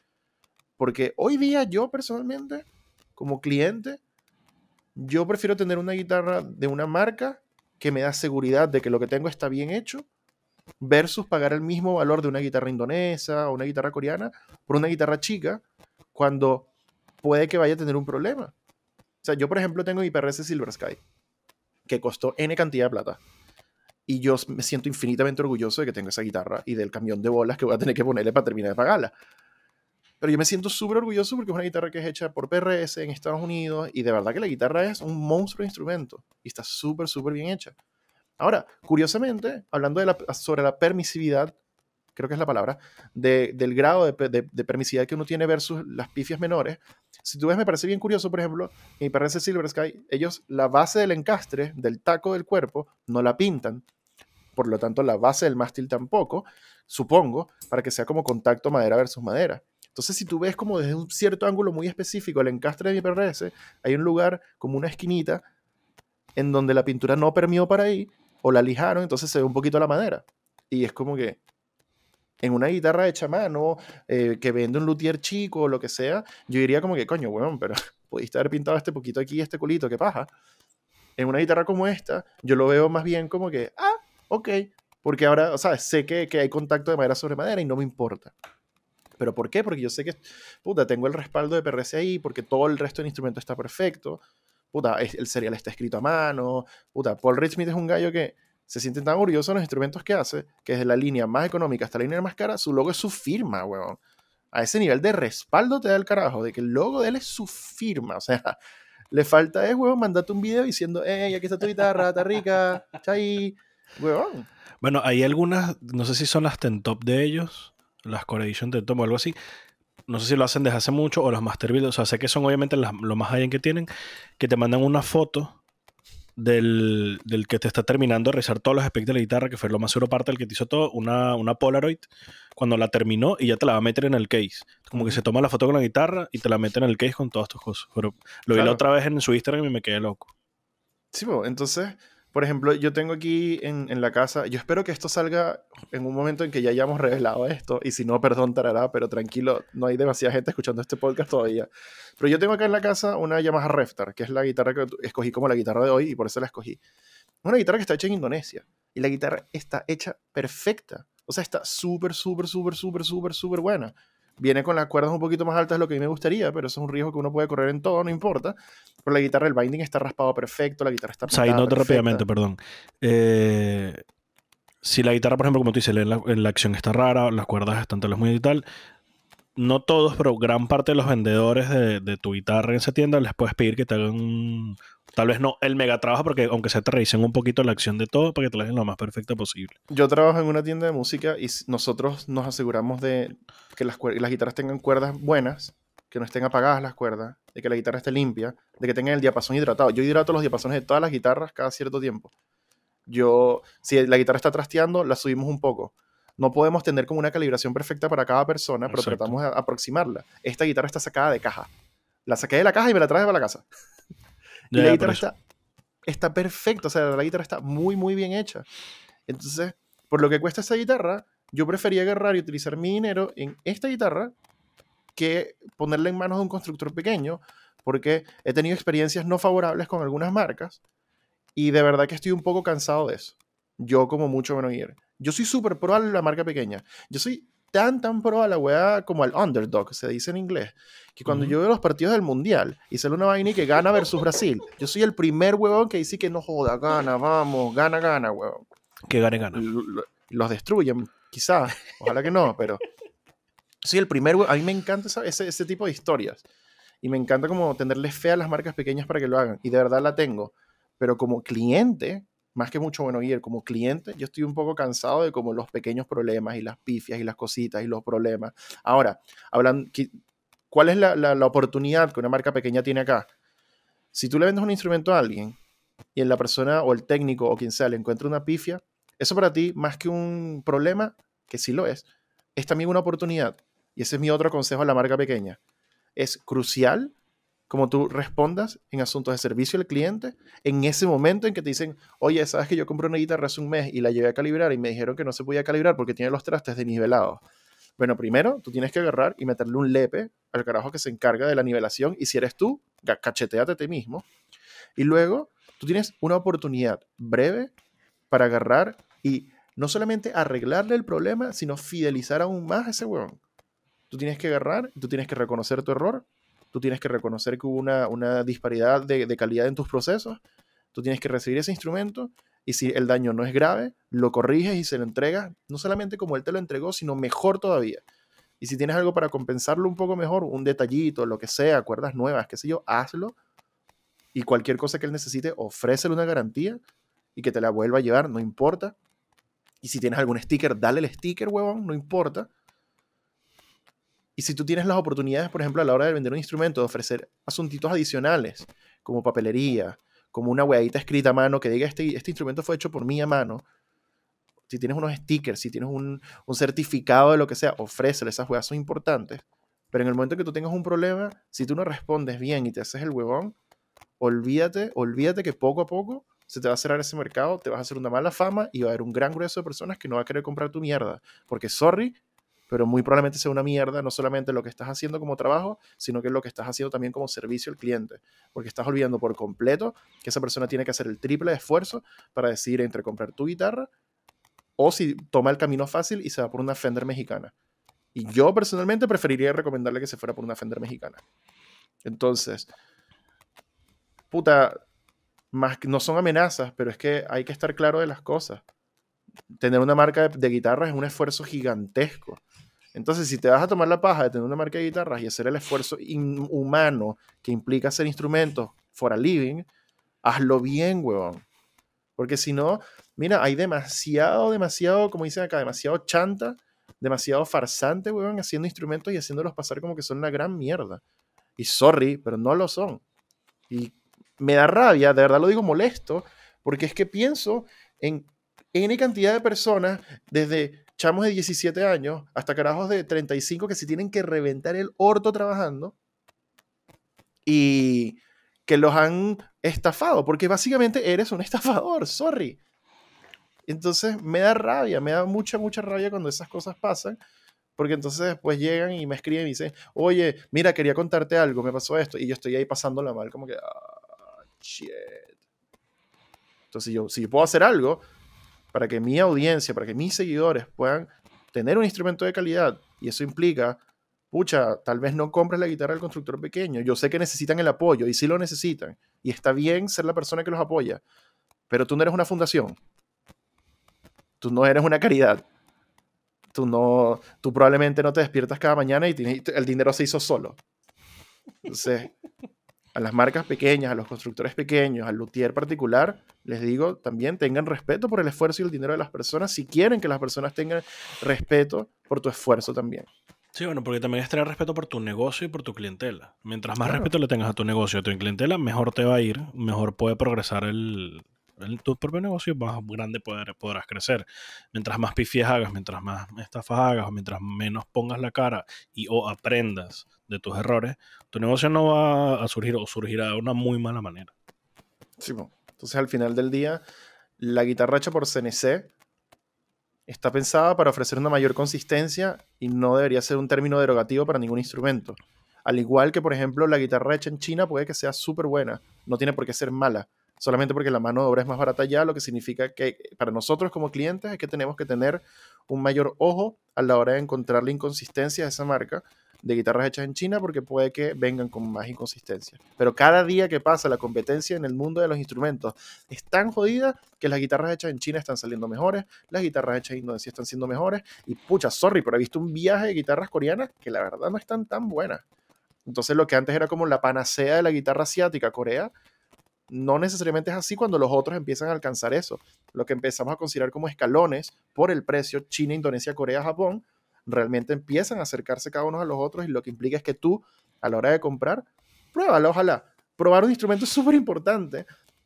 Porque hoy día yo personalmente, como cliente, yo prefiero tener una guitarra de una marca que me da seguridad de que lo que tengo está bien hecho, versus pagar el mismo valor de una guitarra indonesa o una guitarra coreana por una guitarra chica, cuando puede que vaya a tener un problema. O sea, yo por ejemplo tengo mi PRS Silver Sky, que costó N cantidad de plata y yo me siento infinitamente orgulloso de que tengo esa guitarra y del camión de bolas que voy a tener que ponerle para terminar de pagarla. Pero yo me siento súper orgulloso porque es una guitarra que es hecha por PRS en Estados Unidos y de verdad que la guitarra es un monstruo de instrumento y está súper, súper bien hecha. Ahora, curiosamente, hablando de la, sobre la permisividad, creo que es la palabra, del grado de, permisividad que uno tiene versus las pifias menores, si tú ves, me parece bien curioso, por ejemplo, en mi PRS Silver Sky, ellos la base del encastre, del taco del cuerpo, no la pintan, por lo tanto la base del mástil tampoco, supongo, para que sea como contacto madera versus madera. Entonces, si tú ves como desde un cierto ángulo muy específico el encastre de mi PRS, hay un lugar como una esquinita en donde la pintura no permeó para ahí, o la lijaron, entonces se ve un poquito la madera. Y es como que en una guitarra hecha a mano, eh, que vende un luthier chico o lo que sea, yo diría como que, coño, weón, pero pudiste haber pintado este poquito aquí, este culito, qué paja. En una guitarra como esta, yo lo veo más bien como que, ah, ok, porque ahora, o sea, sé que, que hay contacto de madera sobre madera y no me importa. ¿Pero por qué? Porque yo sé que, puta, tengo el respaldo de PRC ahí, porque todo el resto del instrumento está perfecto. Puta, el serial está escrito a mano. Puta, Paul Richmond es un gallo que se siente tan orgulloso de los instrumentos que hace, que desde la línea más económica hasta la línea más cara, su logo es su firma, weón. A ese nivel de respaldo te da el carajo, de que el logo de él es su firma. O sea, le falta es, weón, mandate un video diciendo, hey, aquí está tu guitarra, está rica, bueno, hay algunas, no sé si son las ten top de ellos, las Core Edition ten top o algo así. No sé si lo hacen desde hace mucho o los Master Build. O sea, sé que son obviamente lo más allá que tienen, que te mandan una foto del, que te está terminando de realizar todos los aspectos de la guitarra, que fue lo más seguro parte del que te hizo todo, una, una Polaroid, cuando la terminó y ya te la va a meter en el case. Como que se toma la foto con la guitarra y te la mete en el case con todas tus cosas. Pero lo vi la otra vez en su Instagram y me quedé loco. Sí, bueno, entonces por ejemplo, yo tengo aquí en, en, la casa, yo espero que esto salga en un momento en que ya hayamos revelado esto, y si no, perdón, tarará, pero tranquilo, no hay demasiada gente escuchando este podcast todavía. Pero yo tengo acá en la casa una Yamaha Reftar, que es la guitarra que escogí como la guitarra de hoy, y por eso la escogí. Una guitarra que está hecha en Indonesia, y la guitarra está hecha perfecta. O sea, está súper, súper, súper, súper, súper, súper buena. Viene con las cuerdas un poquito más altas de lo que a mí me gustaría, pero eso es un riesgo que uno puede correr en todo, no importa. Pero la guitarra, el binding está raspado perfecto, la guitarra está O sea, y noto rápidamente, perdón. Eh, si la guitarra, por ejemplo, como tú dices, la, la acción está rara, las cuerdas están tal muy y tal, no todos, pero gran parte de los vendedores de, tu guitarra en esa tienda les puedes pedir que te hagan Tal vez no el mega trabajo, porque aunque se te revisen un poquito la acción de todo para que te la hagan lo más perfecta posible. Yo trabajo en una tienda de música y nosotros nos aseguramos de que las, las guitarras tengan cuerdas buenas, que no estén apagadas las cuerdas, de que la guitarra esté limpia, de que tengan el diapasón hidratado. Yo hidrato los diapasones de todas las guitarras cada cierto tiempo. Yo, si la guitarra está trasteando, la subimos un poco. No podemos tener como una calibración perfecta para cada persona, pero tratamos de aproximarla. Esta guitarra está sacada de caja. La saqué de la caja y me la traje para la casa. Y la guitarra está, está perfecta, o sea, la guitarra está muy, muy bien hecha. Entonces, por lo que cuesta esa guitarra, yo prefería agarrar y utilizar mi dinero en esta guitarra que ponerla en manos de un constructor pequeño, porque he tenido experiencias no favorables con algunas marcas Y de verdad que estoy un poco cansado de eso. Yo como mucho menos ir. Yo soy súper pro a la marca pequeña. Yo soy tan, tan pro a la weá como al underdog, se dice en inglés. Que cuando yo veo los partidos del Mundial y sale una vaina y que gana versus Brasil, yo soy el primer huevón que dice que no joda, gana, vamos, gana, gana, huevón. Que gane, gana. Los destruyen, quizás, ojalá que no, pero soy el primer A mí me encanta ese, ese tipo de historias. Y me encanta como tenerle fe a las marcas pequeñas para que lo hagan. Y de verdad la tengo. Pero como cliente, más que mucho bueno ir como cliente, yo estoy un poco cansado de como los pequeños problemas y las pifias y las cositas y los problemas. Ahora, hablan, ¿cuál es la, la, oportunidad que una marca pequeña tiene acá? Si tú le vendes un instrumento a alguien y en la persona o el técnico o quien sea le encuentra una pifia, eso para ti, más que un problema, que sí lo es, es también una oportunidad. Y ese es mi otro consejo a la marca pequeña. Es crucial como tú respondas en asuntos de servicio al cliente en ese momento en que te dicen, oye, sabes que yo compré una guitarra hace un mes y la llevé a calibrar y me dijeron que no se podía calibrar porque tiene los trastes desnivelados. Bueno, primero tú tienes que agarrar y meterle un lepe al carajo que se encarga de la nivelación y si eres tú, cacheteate a ti mismo. Y luego tú tienes una oportunidad breve para agarrar y no solamente arreglarle el problema, sino fidelizar aún más a ese huevón. Tú tienes que agarrar, tú tienes que reconocer tu error, tú tienes que reconocer que hubo una, disparidad de, calidad en tus procesos, tú tienes que recibir ese instrumento y si el daño no es grave, lo corriges y se lo entregas, no solamente como él te lo entregó, sino mejor todavía. Y si tienes algo para compensarlo un poco mejor, un detallito, lo que sea, cuerdas nuevas, qué sé yo, hazlo. Y cualquier cosa que él necesite, ofrécele una garantía y que te la vuelva a llevar, no importa. Y si tienes algún sticker, dale el sticker, huevón, no importa. Y si tú tienes las oportunidades, por ejemplo, a la hora de vender un instrumento, de ofrecer asuntitos adicionales, como papelería, como una hueadita escrita a mano que diga, este, este instrumento fue hecho por mí a mano, si tienes unos stickers, si tienes un, un certificado de lo que sea, ofrécele, esas hueas son importantes. Pero en el momento que tú tengas un problema, si tú no respondes bien y te haces el huevón, olvídate, olvídate que poco a poco se te va a cerrar ese mercado, te vas a hacer una mala fama y va a haber un gran grueso de personas que no va a querer comprar tu mierda. Porque, sorry, pero muy probablemente sea una mierda, no solamente lo que estás haciendo como trabajo, sino que lo que estás haciendo también como servicio al cliente, porque estás olvidando por completo que esa persona tiene que hacer el triple de esfuerzo para decidir entre comprar tu guitarra o si toma el camino fácil y se va por una Fender mexicana. Y yo personalmente preferiría recomendarle que se fuera por una Fender mexicana. Entonces, puta, más no son amenazas, pero es que hay que estar claro de las cosas. Tener una marca de, de guitarras es un esfuerzo gigantesco entonces, si te vas a tomar la paja de tener una marca de guitarras y hacer el esfuerzo inhumano que implica hacer instrumentos for a living, hazlo bien, huevón. Porque si no, mira, hay demasiado, demasiado, como dicen acá, demasiado chanta, demasiado farsante, huevón, haciendo instrumentos y haciéndolos pasar como que son una gran mierda. Y sorry, pero no lo son. Y me da rabia, de verdad lo digo molesto, porque es que pienso en N cantidad de personas, desde chamos de 17 años hasta carajos de 35 que se tienen que reventar el orto trabajando y que los han estafado, porque básicamente eres un estafador, sorry. Entonces me da rabia, me da mucha, mucha rabia cuando esas cosas pasan, porque entonces después llegan y me escriben y dicen, oye, mira, quería contarte algo, me pasó esto, y yo estoy ahí pasándola mal, como que, ah, shit. Entonces yo, si yo puedo hacer algo, para que mi audiencia, para que mis seguidores puedan tener un instrumento de calidad. Y eso implica, pucha, tal vez no compres la guitarra del constructor pequeño. Yo sé que necesitan el apoyo y sí lo necesitan. Y está bien ser la persona que los apoya. Pero tú no eres una fundación. Tú no eres una caridad. Tú, no, tú probablemente no te despiertas cada mañana y el dinero se hizo solo. Entonces, a las marcas pequeñas, a los constructores pequeños, al luthier particular, les digo también tengan respeto por el esfuerzo y el dinero de las personas si quieren que las personas tengan respeto por tu esfuerzo también. Sí, bueno, porque también es tener respeto por tu negocio y por tu clientela. Mientras más respeto le tengas a tu negocio y a tu clientela, mejor te va a ir, mejor puede progresar el, tu propio negocio, más grande podrás crecer. Mientras más pifies hagas, mientras más estafas hagas, mientras menos pongas la cara y o aprendas de tus errores, tu negocio no va a surgir o surgirá de una muy mala manera. Sí, entonces al final del día, la guitarra hecha por CNC está pensada para ofrecer una mayor consistencia y no debería ser un término derogativo para ningún instrumento. Al igual que, por ejemplo, la guitarra hecha en China puede que sea súper buena, no tiene por qué ser mala, solamente porque la mano de obra es más barata ya, lo que significa que para nosotros como clientes es que tenemos que tener un mayor ojo a la hora de encontrar la inconsistencia de esa marca de guitarras hechas en China porque puede que vengan con más inconsistencia. Pero cada día que pasa la competencia en el mundo de los instrumentos es tan jodida que las guitarras hechas en China están saliendo mejores, las guitarras hechas en Indonesia están siendo mejores y pucha, sorry, pero he visto un viaje de guitarras coreanas que la verdad no están tan buenas. Entonces lo que antes era como la panacea de la guitarra asiática, Corea, no necesariamente es así cuando los otros empiezan a alcanzar eso. Lo que empezamos a considerar como escalones por el precio China, Indonesia, Corea, Japón, realmente empiezan a acercarse cada uno a los otros y lo que implica es que tú, a la hora de comprar, pruébalo, ojalá. Probar un instrumento es súper importante,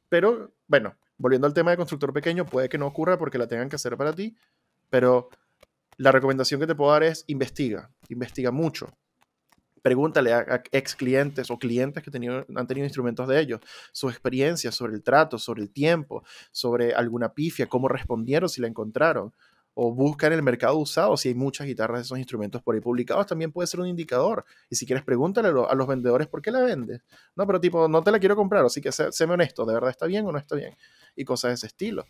pero bueno, volviendo al tema de constructor pequeño, puede que no ocurra porque la tengan que hacer para ti, pero la recomendación que te puedo dar es investiga, investiga mucho. Pregúntale a, ex clientes o clientes que han tenido instrumentos de ellos, su experiencia sobre el trato, sobre el tiempo, sobre alguna pifia, cómo respondieron si la encontraron o busca en el mercado usado si hay muchas guitarras de esos instrumentos por ahí publicados, también puede ser un indicador. Y si quieres, pregúntale a los vendedores por qué la vendes. No, pero tipo, no te la quiero comprar, así que sé, séme honesto, ¿de verdad está bien o no está bien? Y cosas de ese estilo.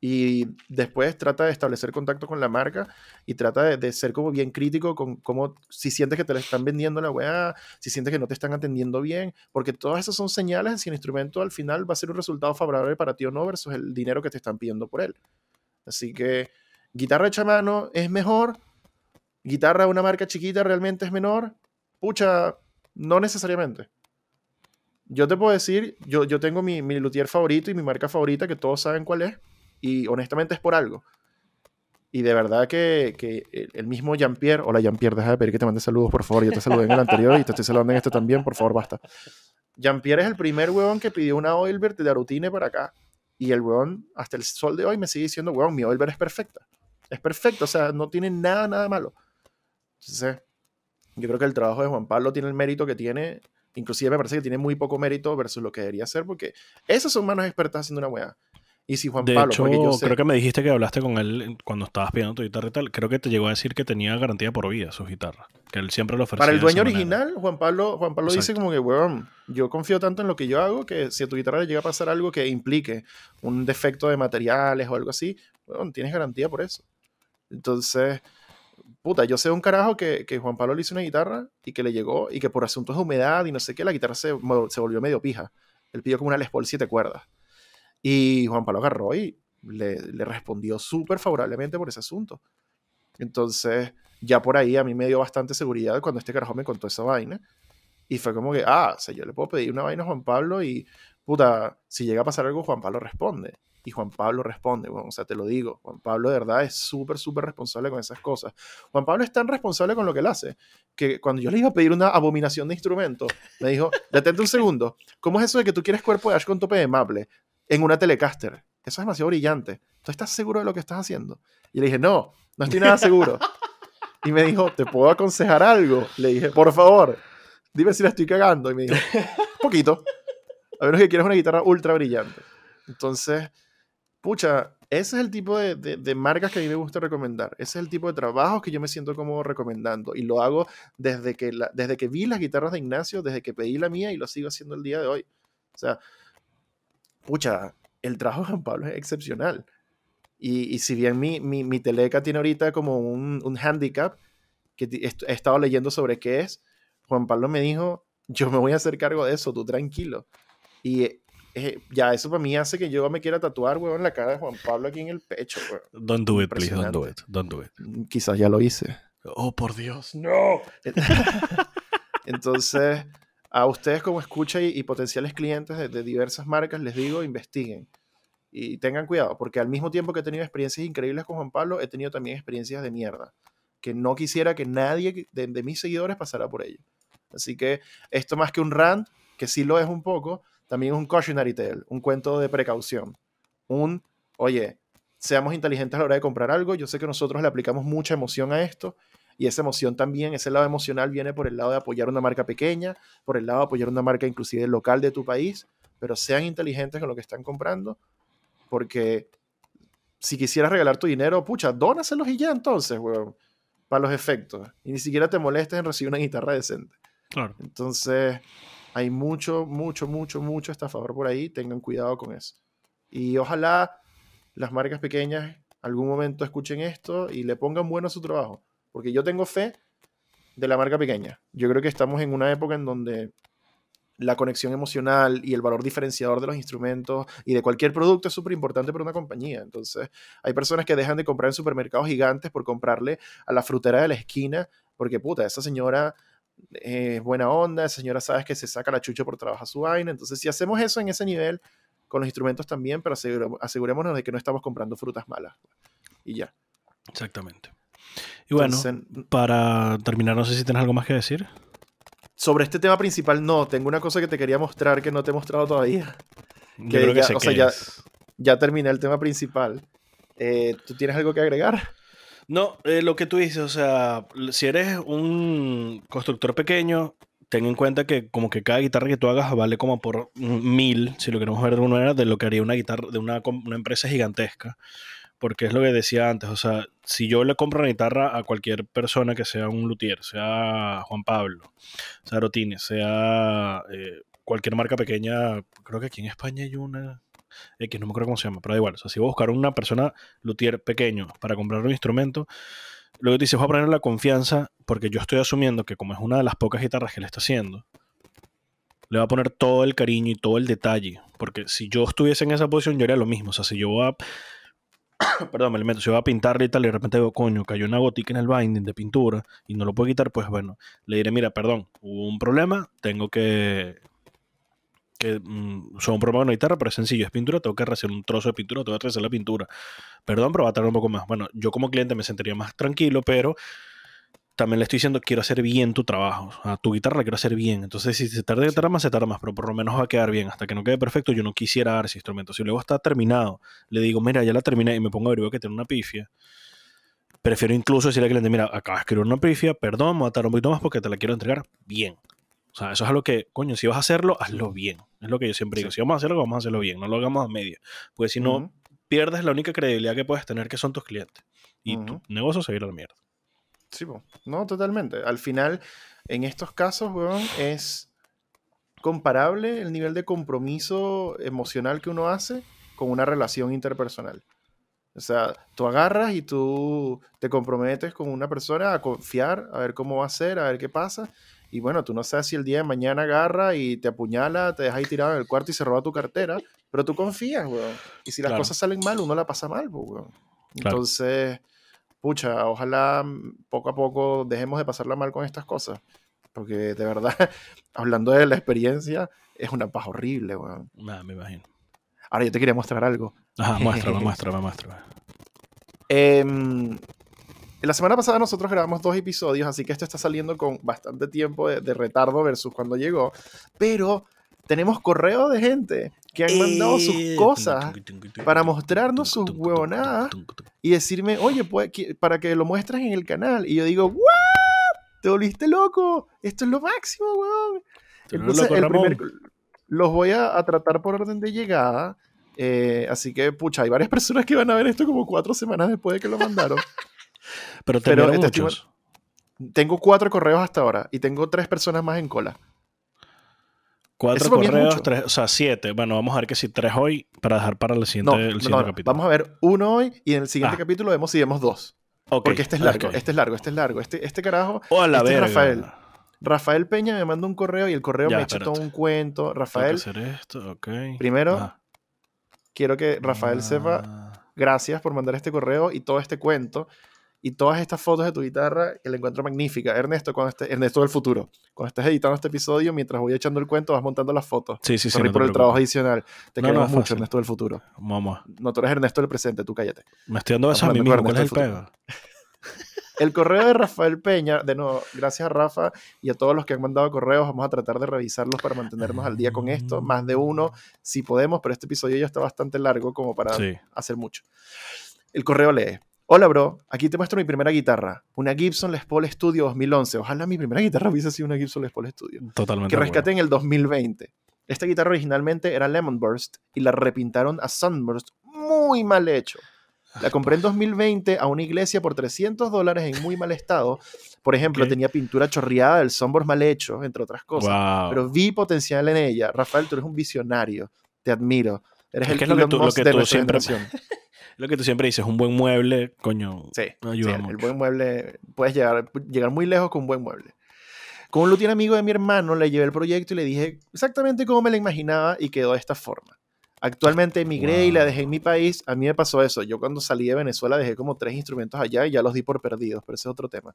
Y después trata de establecer contacto con la marca y trata de, ser como bien crítico con cómo, si sientes que te la están vendiendo la weá, si sientes que no te están atendiendo bien, porque todas esas son señales de si el instrumento al final va a ser un resultado favorable para ti o no versus el dinero que te están pidiendo por él. Así que guitarra hecha mano es mejor, guitarra de una marca chiquita realmente es menor. Pucha, no necesariamente. Yo te puedo decir, yo, yo tengo mi, mi luthier favorito y mi marca favorita, que todos saben cuál es, y honestamente es por algo. Y de verdad que, que el mismo Jean-Pierre, hola Jean-Pierre, deja de pedir que te mande saludos, por favor. Yo te saludé en el anterior y te estoy saludando en este también, por favor, basta. Jean-Pierre es el primer huevón que pidió una Oilbert de Arutine para acá. Y el huevón, hasta el sol de hoy, me sigue diciendo, huevón, mi Oilbert es perfecta. Es perfecto, o sea, no tiene nada, nada malo. Entonces, yo creo que el trabajo de Juan Pablo tiene el mérito que tiene. Inclusive me parece que tiene muy poco mérito versus lo que debería ser, porque esas son manos expertas haciendo una weá. Y si Juan de Pablo, hecho, yo creo que me dijiste que hablaste con él cuando estabas pidiendo tu guitarra y tal. Creo que te llegó a decir que tenía garantía por vida sus guitarras. Que él siempre lo ofrecía. Para el dueño original, Juan Pablo, Juan Pablo dice como que, weón, yo confío tanto en lo que yo hago que si a tu guitarra le llega a pasar algo que implique un defecto de materiales o algo así, weón, tienes garantía por eso. Entonces, puta, yo sé un carajo que, que, Juan Pablo le hizo una guitarra y que le llegó y que por asuntos de humedad y no sé qué, la guitarra se, se volvió medio pija. Él pidió como una Les Paul 7 cuerdas. Y Juan Pablo agarró y le, le respondió súper favorablemente por ese asunto. Entonces, ya por ahí a mí me dio bastante seguridad cuando este carajo me contó esa vaina. Y fue como que, ah, o sea, yo le puedo pedir una vaina a Juan Pablo y, puta, si llega a pasar algo, Juan Pablo responde. Y Juan Pablo responde, bueno, o sea, te lo digo, Juan Pablo de verdad es súper, súper responsable con esas cosas. Juan Pablo es tan responsable con lo que él hace, que cuando yo le iba a pedir una abominación de instrumento, me dijo, detente un segundo, ¿cómo es eso de que tú quieres cuerpo de Ash con tope de Maple en una Telecaster? Eso es demasiado brillante. ¿Tú estás seguro de lo que estás haciendo? Y le dije, no, no estoy nada seguro. Y me dijo, ¿te puedo aconsejar algo? Le dije, por favor, dime si la estoy cagando. Y me dijo, poquito. A menos que quieras una guitarra ultra brillante. Entonces, pucha, ese es el tipo de, de, marcas que a mí me gusta recomendar. Ese es el tipo de trabajos que yo me siento como recomendando. Y lo hago desde que, desde que vi las guitarras de Ignacio, desde que pedí la mía y lo sigo haciendo el día de hoy. O sea, pucha, el trabajo de Juan Pablo es excepcional. Y, y si bien mi, mi, mi, teleca tiene ahorita como un, un handicap, que he estado leyendo sobre qué es, Juan Pablo me dijo, yo me voy a hacer cargo de eso, tú tranquilo. Y eh, ya eso para mí hace que yo me quiera tatuar, weón, la cara de Juan Pablo aquí en el pecho, weón. Don't do it, please, don't do it, don't do it. Mm, quizás ya lo hice. Oh, por Dios, no. Entonces, a ustedes como escucha y, potenciales clientes de, diversas marcas, les digo, investiguen. Y tengan cuidado, porque al mismo tiempo que he tenido experiencias increíbles con Juan Pablo, he tenido también experiencias de mierda. Que no quisiera que nadie de, de mis seguidores pasara por ello. Así que esto más que un rant, que sí lo es un poco, también es un cautionary tale, un cuento de precaución. Un, oye, seamos inteligentes a la hora de comprar algo. Yo sé que nosotros le aplicamos mucha emoción a esto y esa emoción también, ese lado emocional viene por el lado de apoyar una marca pequeña, por el lado de apoyar una marca inclusive local de tu país, pero sean inteligentes con lo que están comprando, porque si quisieras regalar tu dinero, pucha, dónaselos y ya entonces, weón, para los efectos. Y ni siquiera te molestes en recibir una guitarra decente. Claro. Entonces, hay mucho, mucho, mucho, mucho estafador por ahí. Tengan cuidado con eso. Y ojalá las marcas pequeñas algún momento escuchen esto y le pongan bueno a su trabajo. Porque yo tengo fe de la marca pequeña. Yo creo que estamos en una época en donde la conexión emocional y el valor diferenciador de los instrumentos y de cualquier producto es súper importante para una compañía. Entonces, hay personas que dejan de comprar en supermercados gigantes por comprarle a la frutera de la esquina, porque puta, esa señora es buena onda, esa señora sabes que se saca la chucha por trabajar su vaina. Entonces, si hacemos eso en ese nivel, con los instrumentos también, pero asegurémonos de que no estamos comprando frutas malas. Y ya. Exactamente. Y bueno, para terminar, no sé si tienes algo más que decir. Sobre este tema principal, no. Tengo una cosa que te quería mostrar que no te he mostrado todavía. Que creo que ya, o sea, ya, ya, terminé el tema principal. Eh, ¿Tú tienes algo que agregar? No, eh, lo que tú dices, o sea, si eres un constructor pequeño, ten en cuenta que como que cada guitarra que tú hagas vale como por mil, si lo queremos ver de alguna manera, de lo que haría una guitarra de una, una empresa gigantesca porque es lo que decía antes, o sea, si yo le compro una guitarra a cualquier persona que sea un luthier, sea Juan Pablo, sea Rotini, sea eh, cualquier marca pequeña, creo que aquí en España hay una, que no me acuerdo cómo se llama, pero da igual, o sea, si voy a buscar una persona luthier pequeño para comprar un instrumento, luego te dice, voy a poner la confianza, porque yo estoy asumiendo que como es una de las pocas guitarras que le está haciendo, le va a poner todo el cariño y todo el detalle. Porque si yo estuviese en esa posición, yo haría lo mismo. O sea, si yo voy a perdón, me meto, si va a pintarle y tal, y de repente veo, coño, cayó una gotica en el binding de pintura y no lo puedo quitar, pues bueno, le diré, mira, perdón, hubo un problema, tengo que. que mm, un problema con la guitarra, pero es sencillo, es pintura, tengo que hacer un trozo de pintura, tengo que hacer la pintura. Perdón, pero va a tardar un poco más. Bueno, yo como cliente me sentiría más tranquilo, pero también le estoy diciendo, quiero hacer bien tu trabajo. A tu guitarra la quiero hacer bien. Entonces, si se tarda, tarda más, se tarda más, pero por lo menos va a quedar bien. Hasta que no quede perfecto, yo no quisiera dar ese instrumento. Si luego está terminado, le digo, mira, ya la terminé y me pongo a ver que tiene una pifia. Prefiero incluso decirle al cliente, mira, acabas de escribir una pifia, perdón, me voy a tardar un poquito más porque te la quiero entregar bien. O sea, eso es algo que, coño, si vas a hacerlo, hazlo bien. Es lo que yo siempre digo. Si vamos a hacerlo, vamos a hacerlo bien. No lo hagamos a media. Porque si no, pierdes la única credibilidad que puedes tener, que son tus clientes. Y tu negocio se va a ir a la mierda. Sí, no, totalmente. Al final, en estos casos, weón, es comparable el nivel de compromiso emocional que uno hace con una relación interpersonal. O sea, tú agarras y tú te comprometes con una persona a confiar, a ver cómo va a ser, a ver qué pasa. Y bueno, tú no sabes si el día de mañana agarra y te apuñala, te deja ahí tirado en el cuarto y se roba tu cartera, pero tú confías, weón. Y si las cosas salen mal, uno la pasa mal, weón. Entonces, pucha, ojalá mm, poco a poco dejemos de pasarla mal con estas cosas. Porque de verdad, hablando de la experiencia, es una paja horrible, weón. Nada, me imagino. Ahora yo te quería mostrar algo. Ajá, muéstrame, muéstrame, muéstrame. Eh, la semana pasada nosotros grabamos dos episodios, así que esto está saliendo con bastante tiempo de, de retardo versus cuando llegó. Pero tenemos correo de gente que han mandado sus cosas para mostrarnos sus huevonadas y decirme, oye, pues, para que lo muestres en el canal. Y yo digo, ¿what? ¿Te volviste loco? Esto es lo máximo, weón. Entonces, el primer, los voy a, tratar por orden de llegada. Eh, así que, pucha, hay varias personas que van a ver esto como cuatro semanas después de que lo mandaron. Pero, Pero muchos. tengo cuatro correos hasta ahora y tengo tres personas más en cola. Cuatro correos, tres, o sea, siete. Bueno, vamos a ver que si tres hoy para dejar para el siguiente, el siguiente capítulo. Vamos a ver uno hoy y en el siguiente ah. capítulo vemos si vemos dos. Porque este es largo, este es largo, este es largo. Este, este carajo. Hola, este es Rafael. Rafael Peña me manda un correo y el correo me echa todo un cuento. Rafael. hacer esto, okay. Primero, ah. quiero que Rafael sepa. Ah. Gracias por mandar este correo y todo este cuento y todas estas fotos de tu guitarra que la encuentro magnífica. Ernesto, cuando esté, Ernesto del futuro, cuando estés editando este episodio, mientras voy echando el cuento, vas montando las fotos. Sí, sí, sí. por el trabajo adicional. Te queremos mucho, Ernesto del futuro. Vamos. No, tú eres Ernesto del presente, tú cállate. Me estoy dando eso a mí mismo. ¿Cuál es el pego? El correo de Rafael Peña, de nuevo, gracias a Rafa y a todos los que han mandado correos, vamos a tratar de revisarlos para mantenernos al día con esto, más de uno si podemos, pero este episodio ya está bastante largo como para hacer mucho. El correo lee, Hola, bro. Aquí te muestro mi primera guitarra. Una Gibson Les Paul Studio 2011. Ojalá mi primera guitarra hubiese sido una Gibson Les Paul Studio. Totalmente. Que rescaté en el 2020. Esta guitarra originalmente era Lemon Burst y la repintaron a Sunburst muy mal hecho. La compré en 2020 a una iglesia por 300 dólares en muy mal estado. Por ejemplo, tenía pintura chorreada, el sombor mal hecho, entre otras cosas. Wow. Pero vi potencial en ella. Rafael, tú eres un visionario. Te admiro. Eres Es el que es lo que tú- lo que tú siempre-. Lo que tú siempre dices, un buen mueble, coño, Sí, ayuda sí, mucho. el buen mueble, puedes llegar, llegar muy lejos con un buen mueble. Con un luthier amigo de mi hermano le llevé el proyecto y le dije exactamente cómo me lo imaginaba y quedó de esta forma. Actualmente emigré y la dejé en mi país. A mí me pasó eso. Yo cuando salí de Venezuela dejé como tres instrumentos allá y ya los di por perdidos, pero ese es otro tema.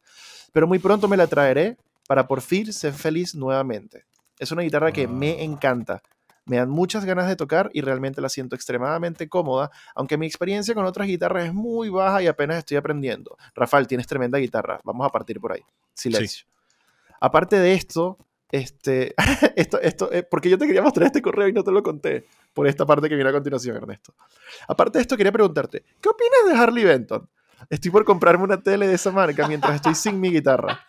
Pero muy pronto me la traeré para por fin ser feliz nuevamente. Es una guitarra que me encanta. Me dan muchas ganas de tocar y realmente la siento extremadamente cómoda, aunque mi experiencia con otras guitarras es muy baja y apenas estoy aprendiendo. Rafael, tienes tremenda guitarra. Vamos a partir por ahí. Silencio. Aparte de esto, este, esto, esto, eh, porque yo te quería mostrar este correo y no te lo conté, por esta parte que viene a continuación, Ernesto. Aparte de esto, quería preguntarte, ¿qué opinas de Harley Benton? Estoy por comprarme una tele de esa marca mientras estoy sin mi guitarra.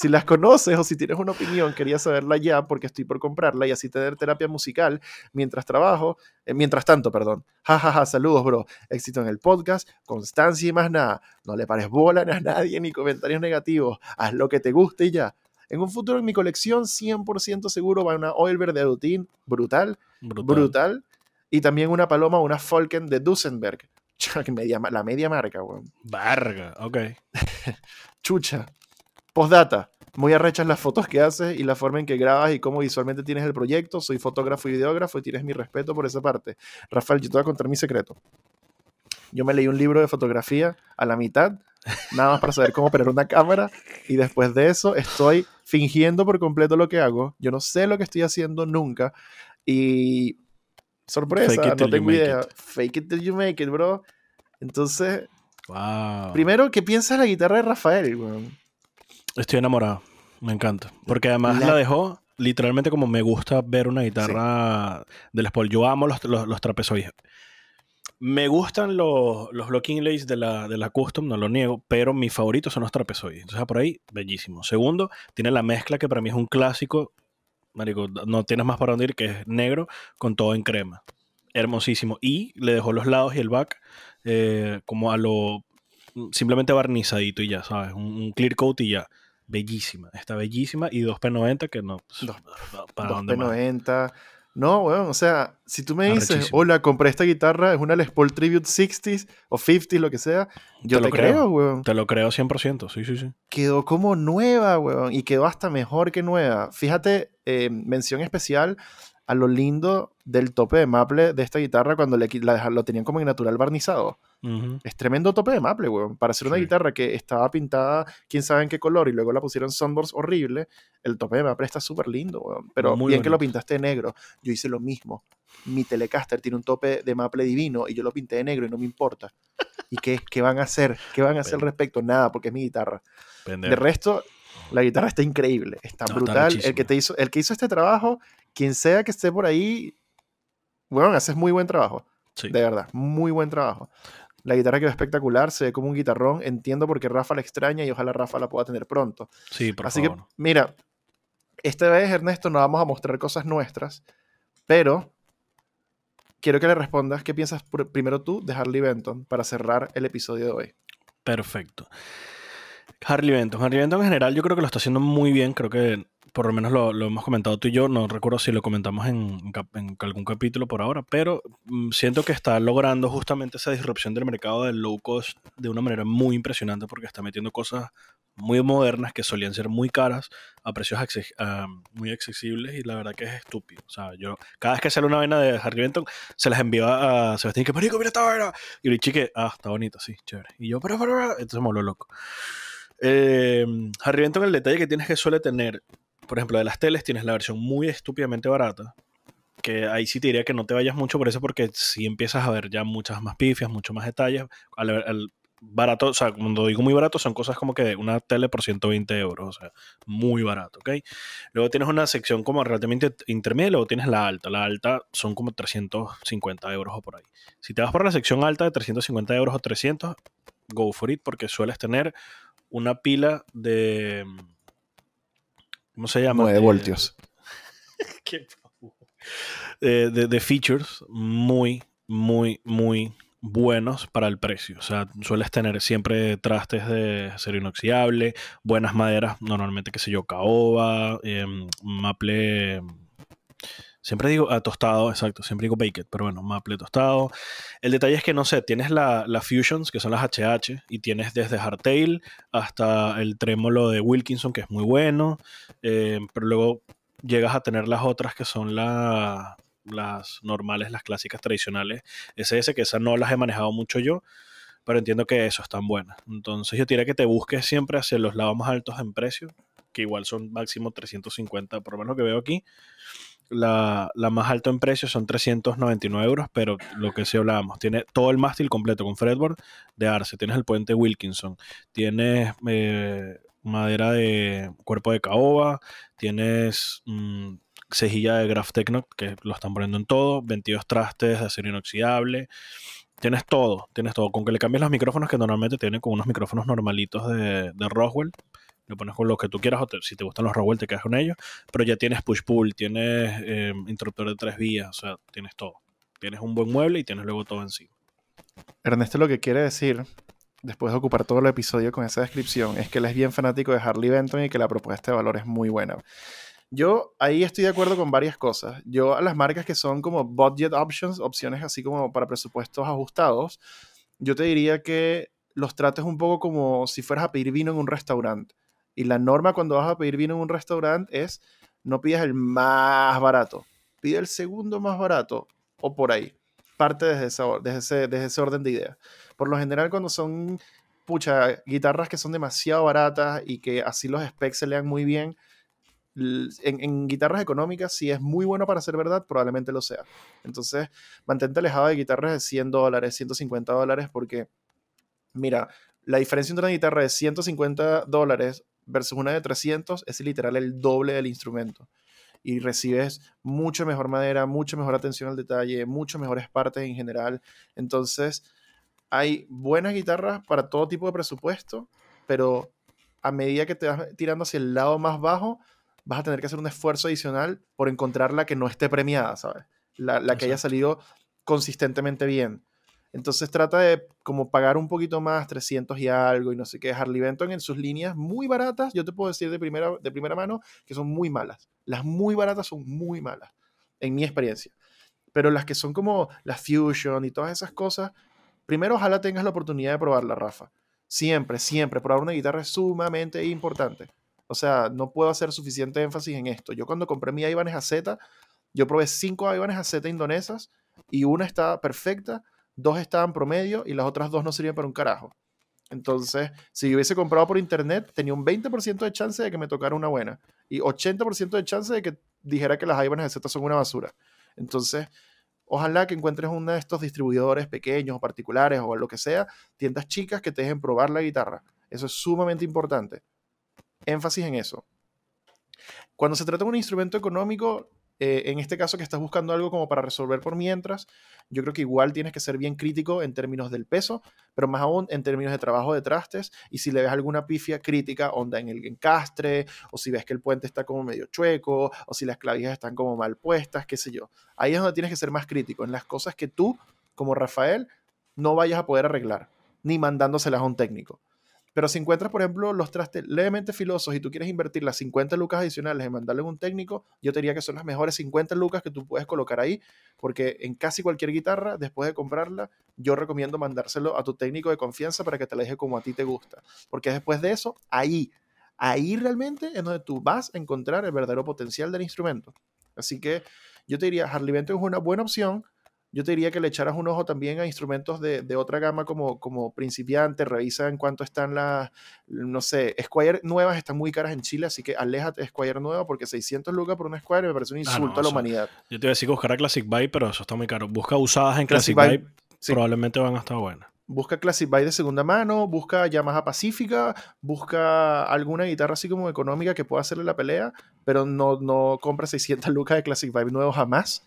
Si las conoces o si tienes una opinión, quería saberla ya porque estoy por comprarla y así tener terapia musical mientras trabajo, eh, mientras tanto, perdón. Ja, ja, ja, saludos, bro. Éxito en el podcast, constancia y más nada. No le pares bola a nadie ni comentarios negativos. Haz lo que te guste y ya. En un futuro en mi colección 100% seguro va una Oilberg de Adutin, brutal, Brutal. brutal. Y también una Paloma, una Falken de media- la media marca, weón. Varga, ok. Chucha. Postdata. Muy arrechas las fotos que haces y la forma en que grabas y cómo visualmente tienes el proyecto. Soy fotógrafo y videógrafo y tienes mi respeto por esa parte. Rafael, yo te voy a contar mi secreto. Yo me leí un libro de fotografía a la mitad, nada más para saber cómo operar una cámara y después de eso estoy fingiendo por completo lo que hago. Yo no sé lo que estoy haciendo nunca y sorpresa, no tengo idea. it. Fake it till you make it, bro. Entonces, Wow. primero, ¿qué piensas de la guitarra de Rafael, weón? Estoy enamorado. Me encanta. Porque además La- la, dejó literalmente como me gusta ver una guitarra de Les Paul. Yo amo los, los, los trapezoides. Me gustan los, los locking inlays de la, de la custom, no lo niego, pero mis favoritos son los trapezoides. Entonces, por ahí, bellísimo. Segundo, tiene la mezcla que para mí es un clásico. Marico, no tienes más para dónde ir, que es negro con todo en crema. Hermosísimo. Y le dejó los lados y el back eh, como a lo simplemente barnizadito y ya, ¿sabes? Un, un clear coat y ya. Bellísima, está bellísima. Y 2P90 que no. Dos- ¿Para dónde más? 2P90. No, weón, o sea, si tú me dices, hola, compré esta guitarra, es una Les Paul Tribute 60s o 50s, lo que sea, yo Te te, lo creo, creo. weón. Te lo creo 100%, sí, sí, sí. Quedó como nueva, weón, y quedó hasta mejor que nueva. Fíjate, eh, mención especial a lo lindo del tope de maple de esta guitarra cuando le, la lo tenían como en natural barnizado. Es tremendo tope de maple, weón. Para hacer una Sí. guitarra que estaba pintada, quién sabe en qué color, y luego la pusieron sunburst horrible, el tope de maple está súper lindo, weón. Pero Muy bien que lo pintaste de negro. Yo hice lo mismo. Mi Telecaster tiene un tope de maple divino y yo lo pinté de negro y no me importa. ¿Y qué, qué van a hacer? ¿Qué van a hacer al respecto? Nada, porque es mi guitarra. Pendejo. De resto, la guitarra está increíble, está No, está brutal. el, que te hizo, el que hizo este trabajo, quien sea que esté por ahí, bueno, haces muy buen trabajo. Sí. De verdad, muy buen trabajo. La guitarra quedó espectacular, se ve como un guitarrón. Entiendo por qué Rafa la extraña y ojalá Rafa la pueda tener pronto. Sí, por Así favor. que, mira, esta vez, Ernesto, no vamos a mostrar cosas nuestras, pero quiero que le respondas qué piensas pr- primero tú de Harley Benton para cerrar el episodio de hoy. Perfecto. Harley Benton. Harley Benton en general yo creo que lo está haciendo muy bien. Creo que por lo menos lo, hemos comentado tú y yo. No recuerdo si lo comentamos en, algún capítulo por ahora, pero mm, siento que está logrando justamente esa disrupción del mercado del low cost de una manera muy impresionante porque está metiendo cosas muy modernas que solían ser muy caras a precios muy accesibles y la verdad que es estúpido. O sea, yo cada vez que sale una vaina de Harley Benton se las envío a Sebastián que marico, mira esta vaina. Y Richie que, ah, está bonita, sí, chévere. Y yo, pero, pero, entonces me volvió loco. Eh, Harry Benton, el detalle que tienes que suele tener, por ejemplo, de las teles, tienes la versión muy estúpidamente barata. Que ahí sí te diría que no te vayas mucho por eso, porque si empiezas a ver ya muchas más pifias, mucho más detalles. Al, barato, o sea, cuando digo muy barato, son cosas como que una tele por 120 euros, o sea, muy barato, ¿ok? Luego tienes una sección como relativamente intermedia, luego tienes la alta. La alta son como 350 euros o por ahí. Si te vas por la sección alta de 350 euros o 300, go for it, porque sueles tener una pila de. ¿Cómo se llama? 9 De- voltios. Qué. Eh, de, de features muy, muy, muy buenos para el precio. O sea, sueles tener siempre trastes de acero inoxidable, buenas maderas, normalmente, qué sé yo, caoba, em, maple. Siempre digo ah, tostado, exacto, siempre digo baked, pero bueno, maple tostado. El detalle es que, no sé, tienes la, Fusions, que son las HH, y tienes desde Hardtail hasta el trémolo de Wilkinson, que es muy bueno, em, pero luego llegas a tener las otras que son la, las normales, las clásicas tradicionales SS, que esas no las he manejado mucho yo, pero entiendo que eso están buenas. Entonces yo diría que te busques siempre hacia los lados más altos en precio, que igual son máximo 350, por lo menos lo que veo aquí. La, más alta en precio son 399 euros, pero lo que sí hablábamos, tiene todo el mástil completo con fretboard de Arce, tienes el puente Wilkinson, tienes eh, madera de cuerpo de caoba, tienes mm, cejilla de Graph Techno, que lo están poniendo en todo, 22 trastes de acero inoxidable. Tienes todo, tienes todo. Con que le cambies los micrófonos que normalmente tienen con unos micrófonos normalitos de, de Roswell. Lo pones con lo que tú quieras, o si te gustan los Roswell, te quedas con ellos. Pero ya tienes push-pull, tienes eh, interruptor de tres vías, o sea, tienes todo. Tienes un buen mueble y tienes luego todo encima. Ernesto lo que quiere decir, después de ocupar todo el episodio con esa descripción, es que él es bien fanático de Harley Benton y que la propuesta de valor es muy buena. Yo ahí estoy de acuerdo con varias cosas. Yo a las marcas que son como budget options, opciones así como para presupuestos ajustados, yo te diría que los trates un poco como si fueras a pedir vino en un restaurante. Y la norma cuando vas a pedir vino en un restaurante es no pidas el más barato, pide el segundo más barato o por ahí. Parte desde, ese, ese orden de ideas. Por lo general cuando son pucha, guitarras que son demasiado baratas y que así los specs se lean muy bien, en, guitarras económicas, si es muy bueno para ser verdad, probablemente lo sea. Entonces, mantente alejado de guitarras de 100 dólares, 150 dólares, porque, mira, la diferencia entre una guitarra de 150 dólares versus una de 300 es literal el doble del instrumento. Y recibes mucho mejor madera, mucho mejor atención al detalle, mucho mejores partes en general. Entonces, hay buenas guitarras para todo tipo de presupuesto, pero a medida que te vas tirando hacia el lado más bajo, vas a tener que hacer un esfuerzo adicional por encontrar la que no esté premiada, ¿sabes? La, la que haya salido consistentemente bien. Entonces trata de como pagar un poquito más, 300 y algo, y no sé qué. Harley Benton en sus líneas muy baratas, yo te puedo decir de primera, de primera mano que son muy malas. Las muy baratas son muy malas, en mi experiencia. Pero las que son como la Fusion y todas esas cosas, primero ojalá tengas la oportunidad de probarla, Rafa. Siempre, siempre, probar una guitarra es sumamente importante. O sea, no puedo hacer suficiente énfasis en esto. Yo cuando compré mi Ibanez AZ, yo probé cinco Ibanez AZ indonesas y una estaba perfecta, dos estaban promedio y las otras dos no sirven para un carajo. Entonces, si hubiese comprado por internet, tenía un 20% de chance de que me tocara una buena y 80% de chance de que dijera que las Ibanez AZ son una basura. Entonces, ojalá que encuentres uno de estos distribuidores pequeños o particulares o lo que sea, tiendas chicas que te dejen probar la guitarra. Eso es sumamente importante énfasis en eso. Cuando se trata de un instrumento económico, eh, en este caso que estás buscando algo como para resolver por mientras, yo creo que igual tienes que ser bien crítico en términos del peso, pero más aún en términos de trabajo de trastes y si le ves alguna pifia crítica, onda en el encastre, o si ves que el puente está como medio chueco, o si las clavijas están como mal puestas, qué sé yo. Ahí es donde tienes que ser más crítico, en las cosas que tú, como Rafael, no vayas a poder arreglar, ni mandándoselas a un técnico. Pero si encuentras, por ejemplo, los trastes levemente filosos y tú quieres invertir las 50 lucas adicionales en mandarle a un técnico, yo te diría que son las mejores 50 lucas que tú puedes colocar ahí, porque en casi cualquier guitarra, después de comprarla, yo recomiendo mandárselo a tu técnico de confianza para que te la deje como a ti te gusta. Porque después de eso, ahí, ahí realmente es donde tú vas a encontrar el verdadero potencial del instrumento. Así que yo te diría, Harley Benton es una buena opción yo te diría que le echaras un ojo también a instrumentos de, de, otra gama como, como principiante, revisa en cuánto están las, no sé, Squire nuevas están muy caras en Chile, así que aléjate de Squire nueva porque 600 lucas por una Squire me parece un ah, insulto a la humanidad. Yo te iba a decir que buscar a Classic Buy, pero eso está muy caro. Busca usadas en Classic, Buy, probablemente van a estar buenas. Busca Classic Buy de segunda mano, busca Yamaha Pacífica, busca alguna guitarra así como económica que pueda hacerle la pelea, pero no, no compra 600 lucas de Classic Buy nuevo jamás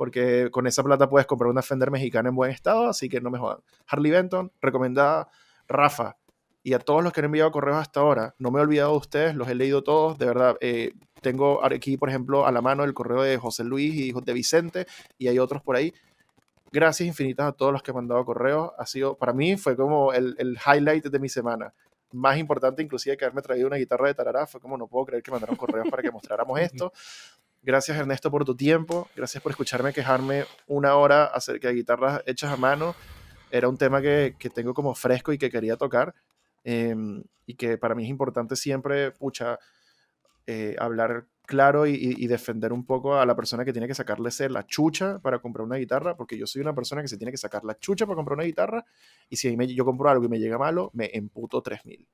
porque con esa plata puedes comprar una Fender mexicana en buen estado, así que no me jodan. Harley Benton, recomendada. Rafa, y a todos los que han enviado correos hasta ahora, no me he olvidado de ustedes, los he leído todos, de verdad. Eh, tengo aquí, por ejemplo, a la mano el correo de José Luis y de Vicente, y hay otros por ahí. gracias infinitas a todos los que han mandado correos. Ha sido, para mí, fue como el, el highlight de mi semana. Más importante, inclusive, que haberme traído una guitarra de tarará. Fue como, no puedo creer que mandaron correos para que mostráramos esto. Gracias, Ernesto, por tu tiempo. Gracias por escucharme quejarme una hora acerca de guitarras hechas a mano. Era un tema que, que tengo como fresco y que quería tocar. Em, y que para mí es importante siempre, pucha, eh, hablar claro y, defender un poco a la persona que tiene que sacarle la chucha para comprar una guitarra, porque yo soy una persona que se tiene que sacar la chucha para comprar una guitarra, y si yo compro algo y me llega malo, me emputo 3000.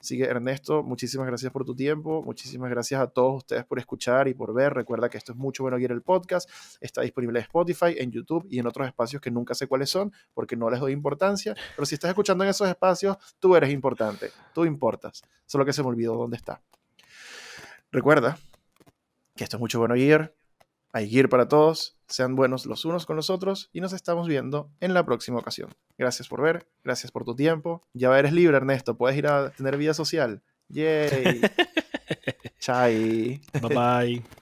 Así que Ernesto, muchísimas gracias por tu tiempo, muchísimas gracias a todos ustedes por escuchar y por ver. Recuerda que esto es mucho bueno guiar el podcast, está disponible en Spotify, en YouTube y en otros espacios que nunca sé cuáles son porque no les doy importancia, pero si estás escuchando en esos espacios, tú eres importante, tú importas, solo que se me olvidó dónde está. Recuerda que esto es mucho bueno gear, hay gear para todos, sean buenos los unos con los otros y nos estamos viendo en la próxima ocasión. Gracias por ver, gracias por tu tiempo. Ya eres libre, Ernesto, puedes ir a tener vida social. Yay. Chai. Bye bye.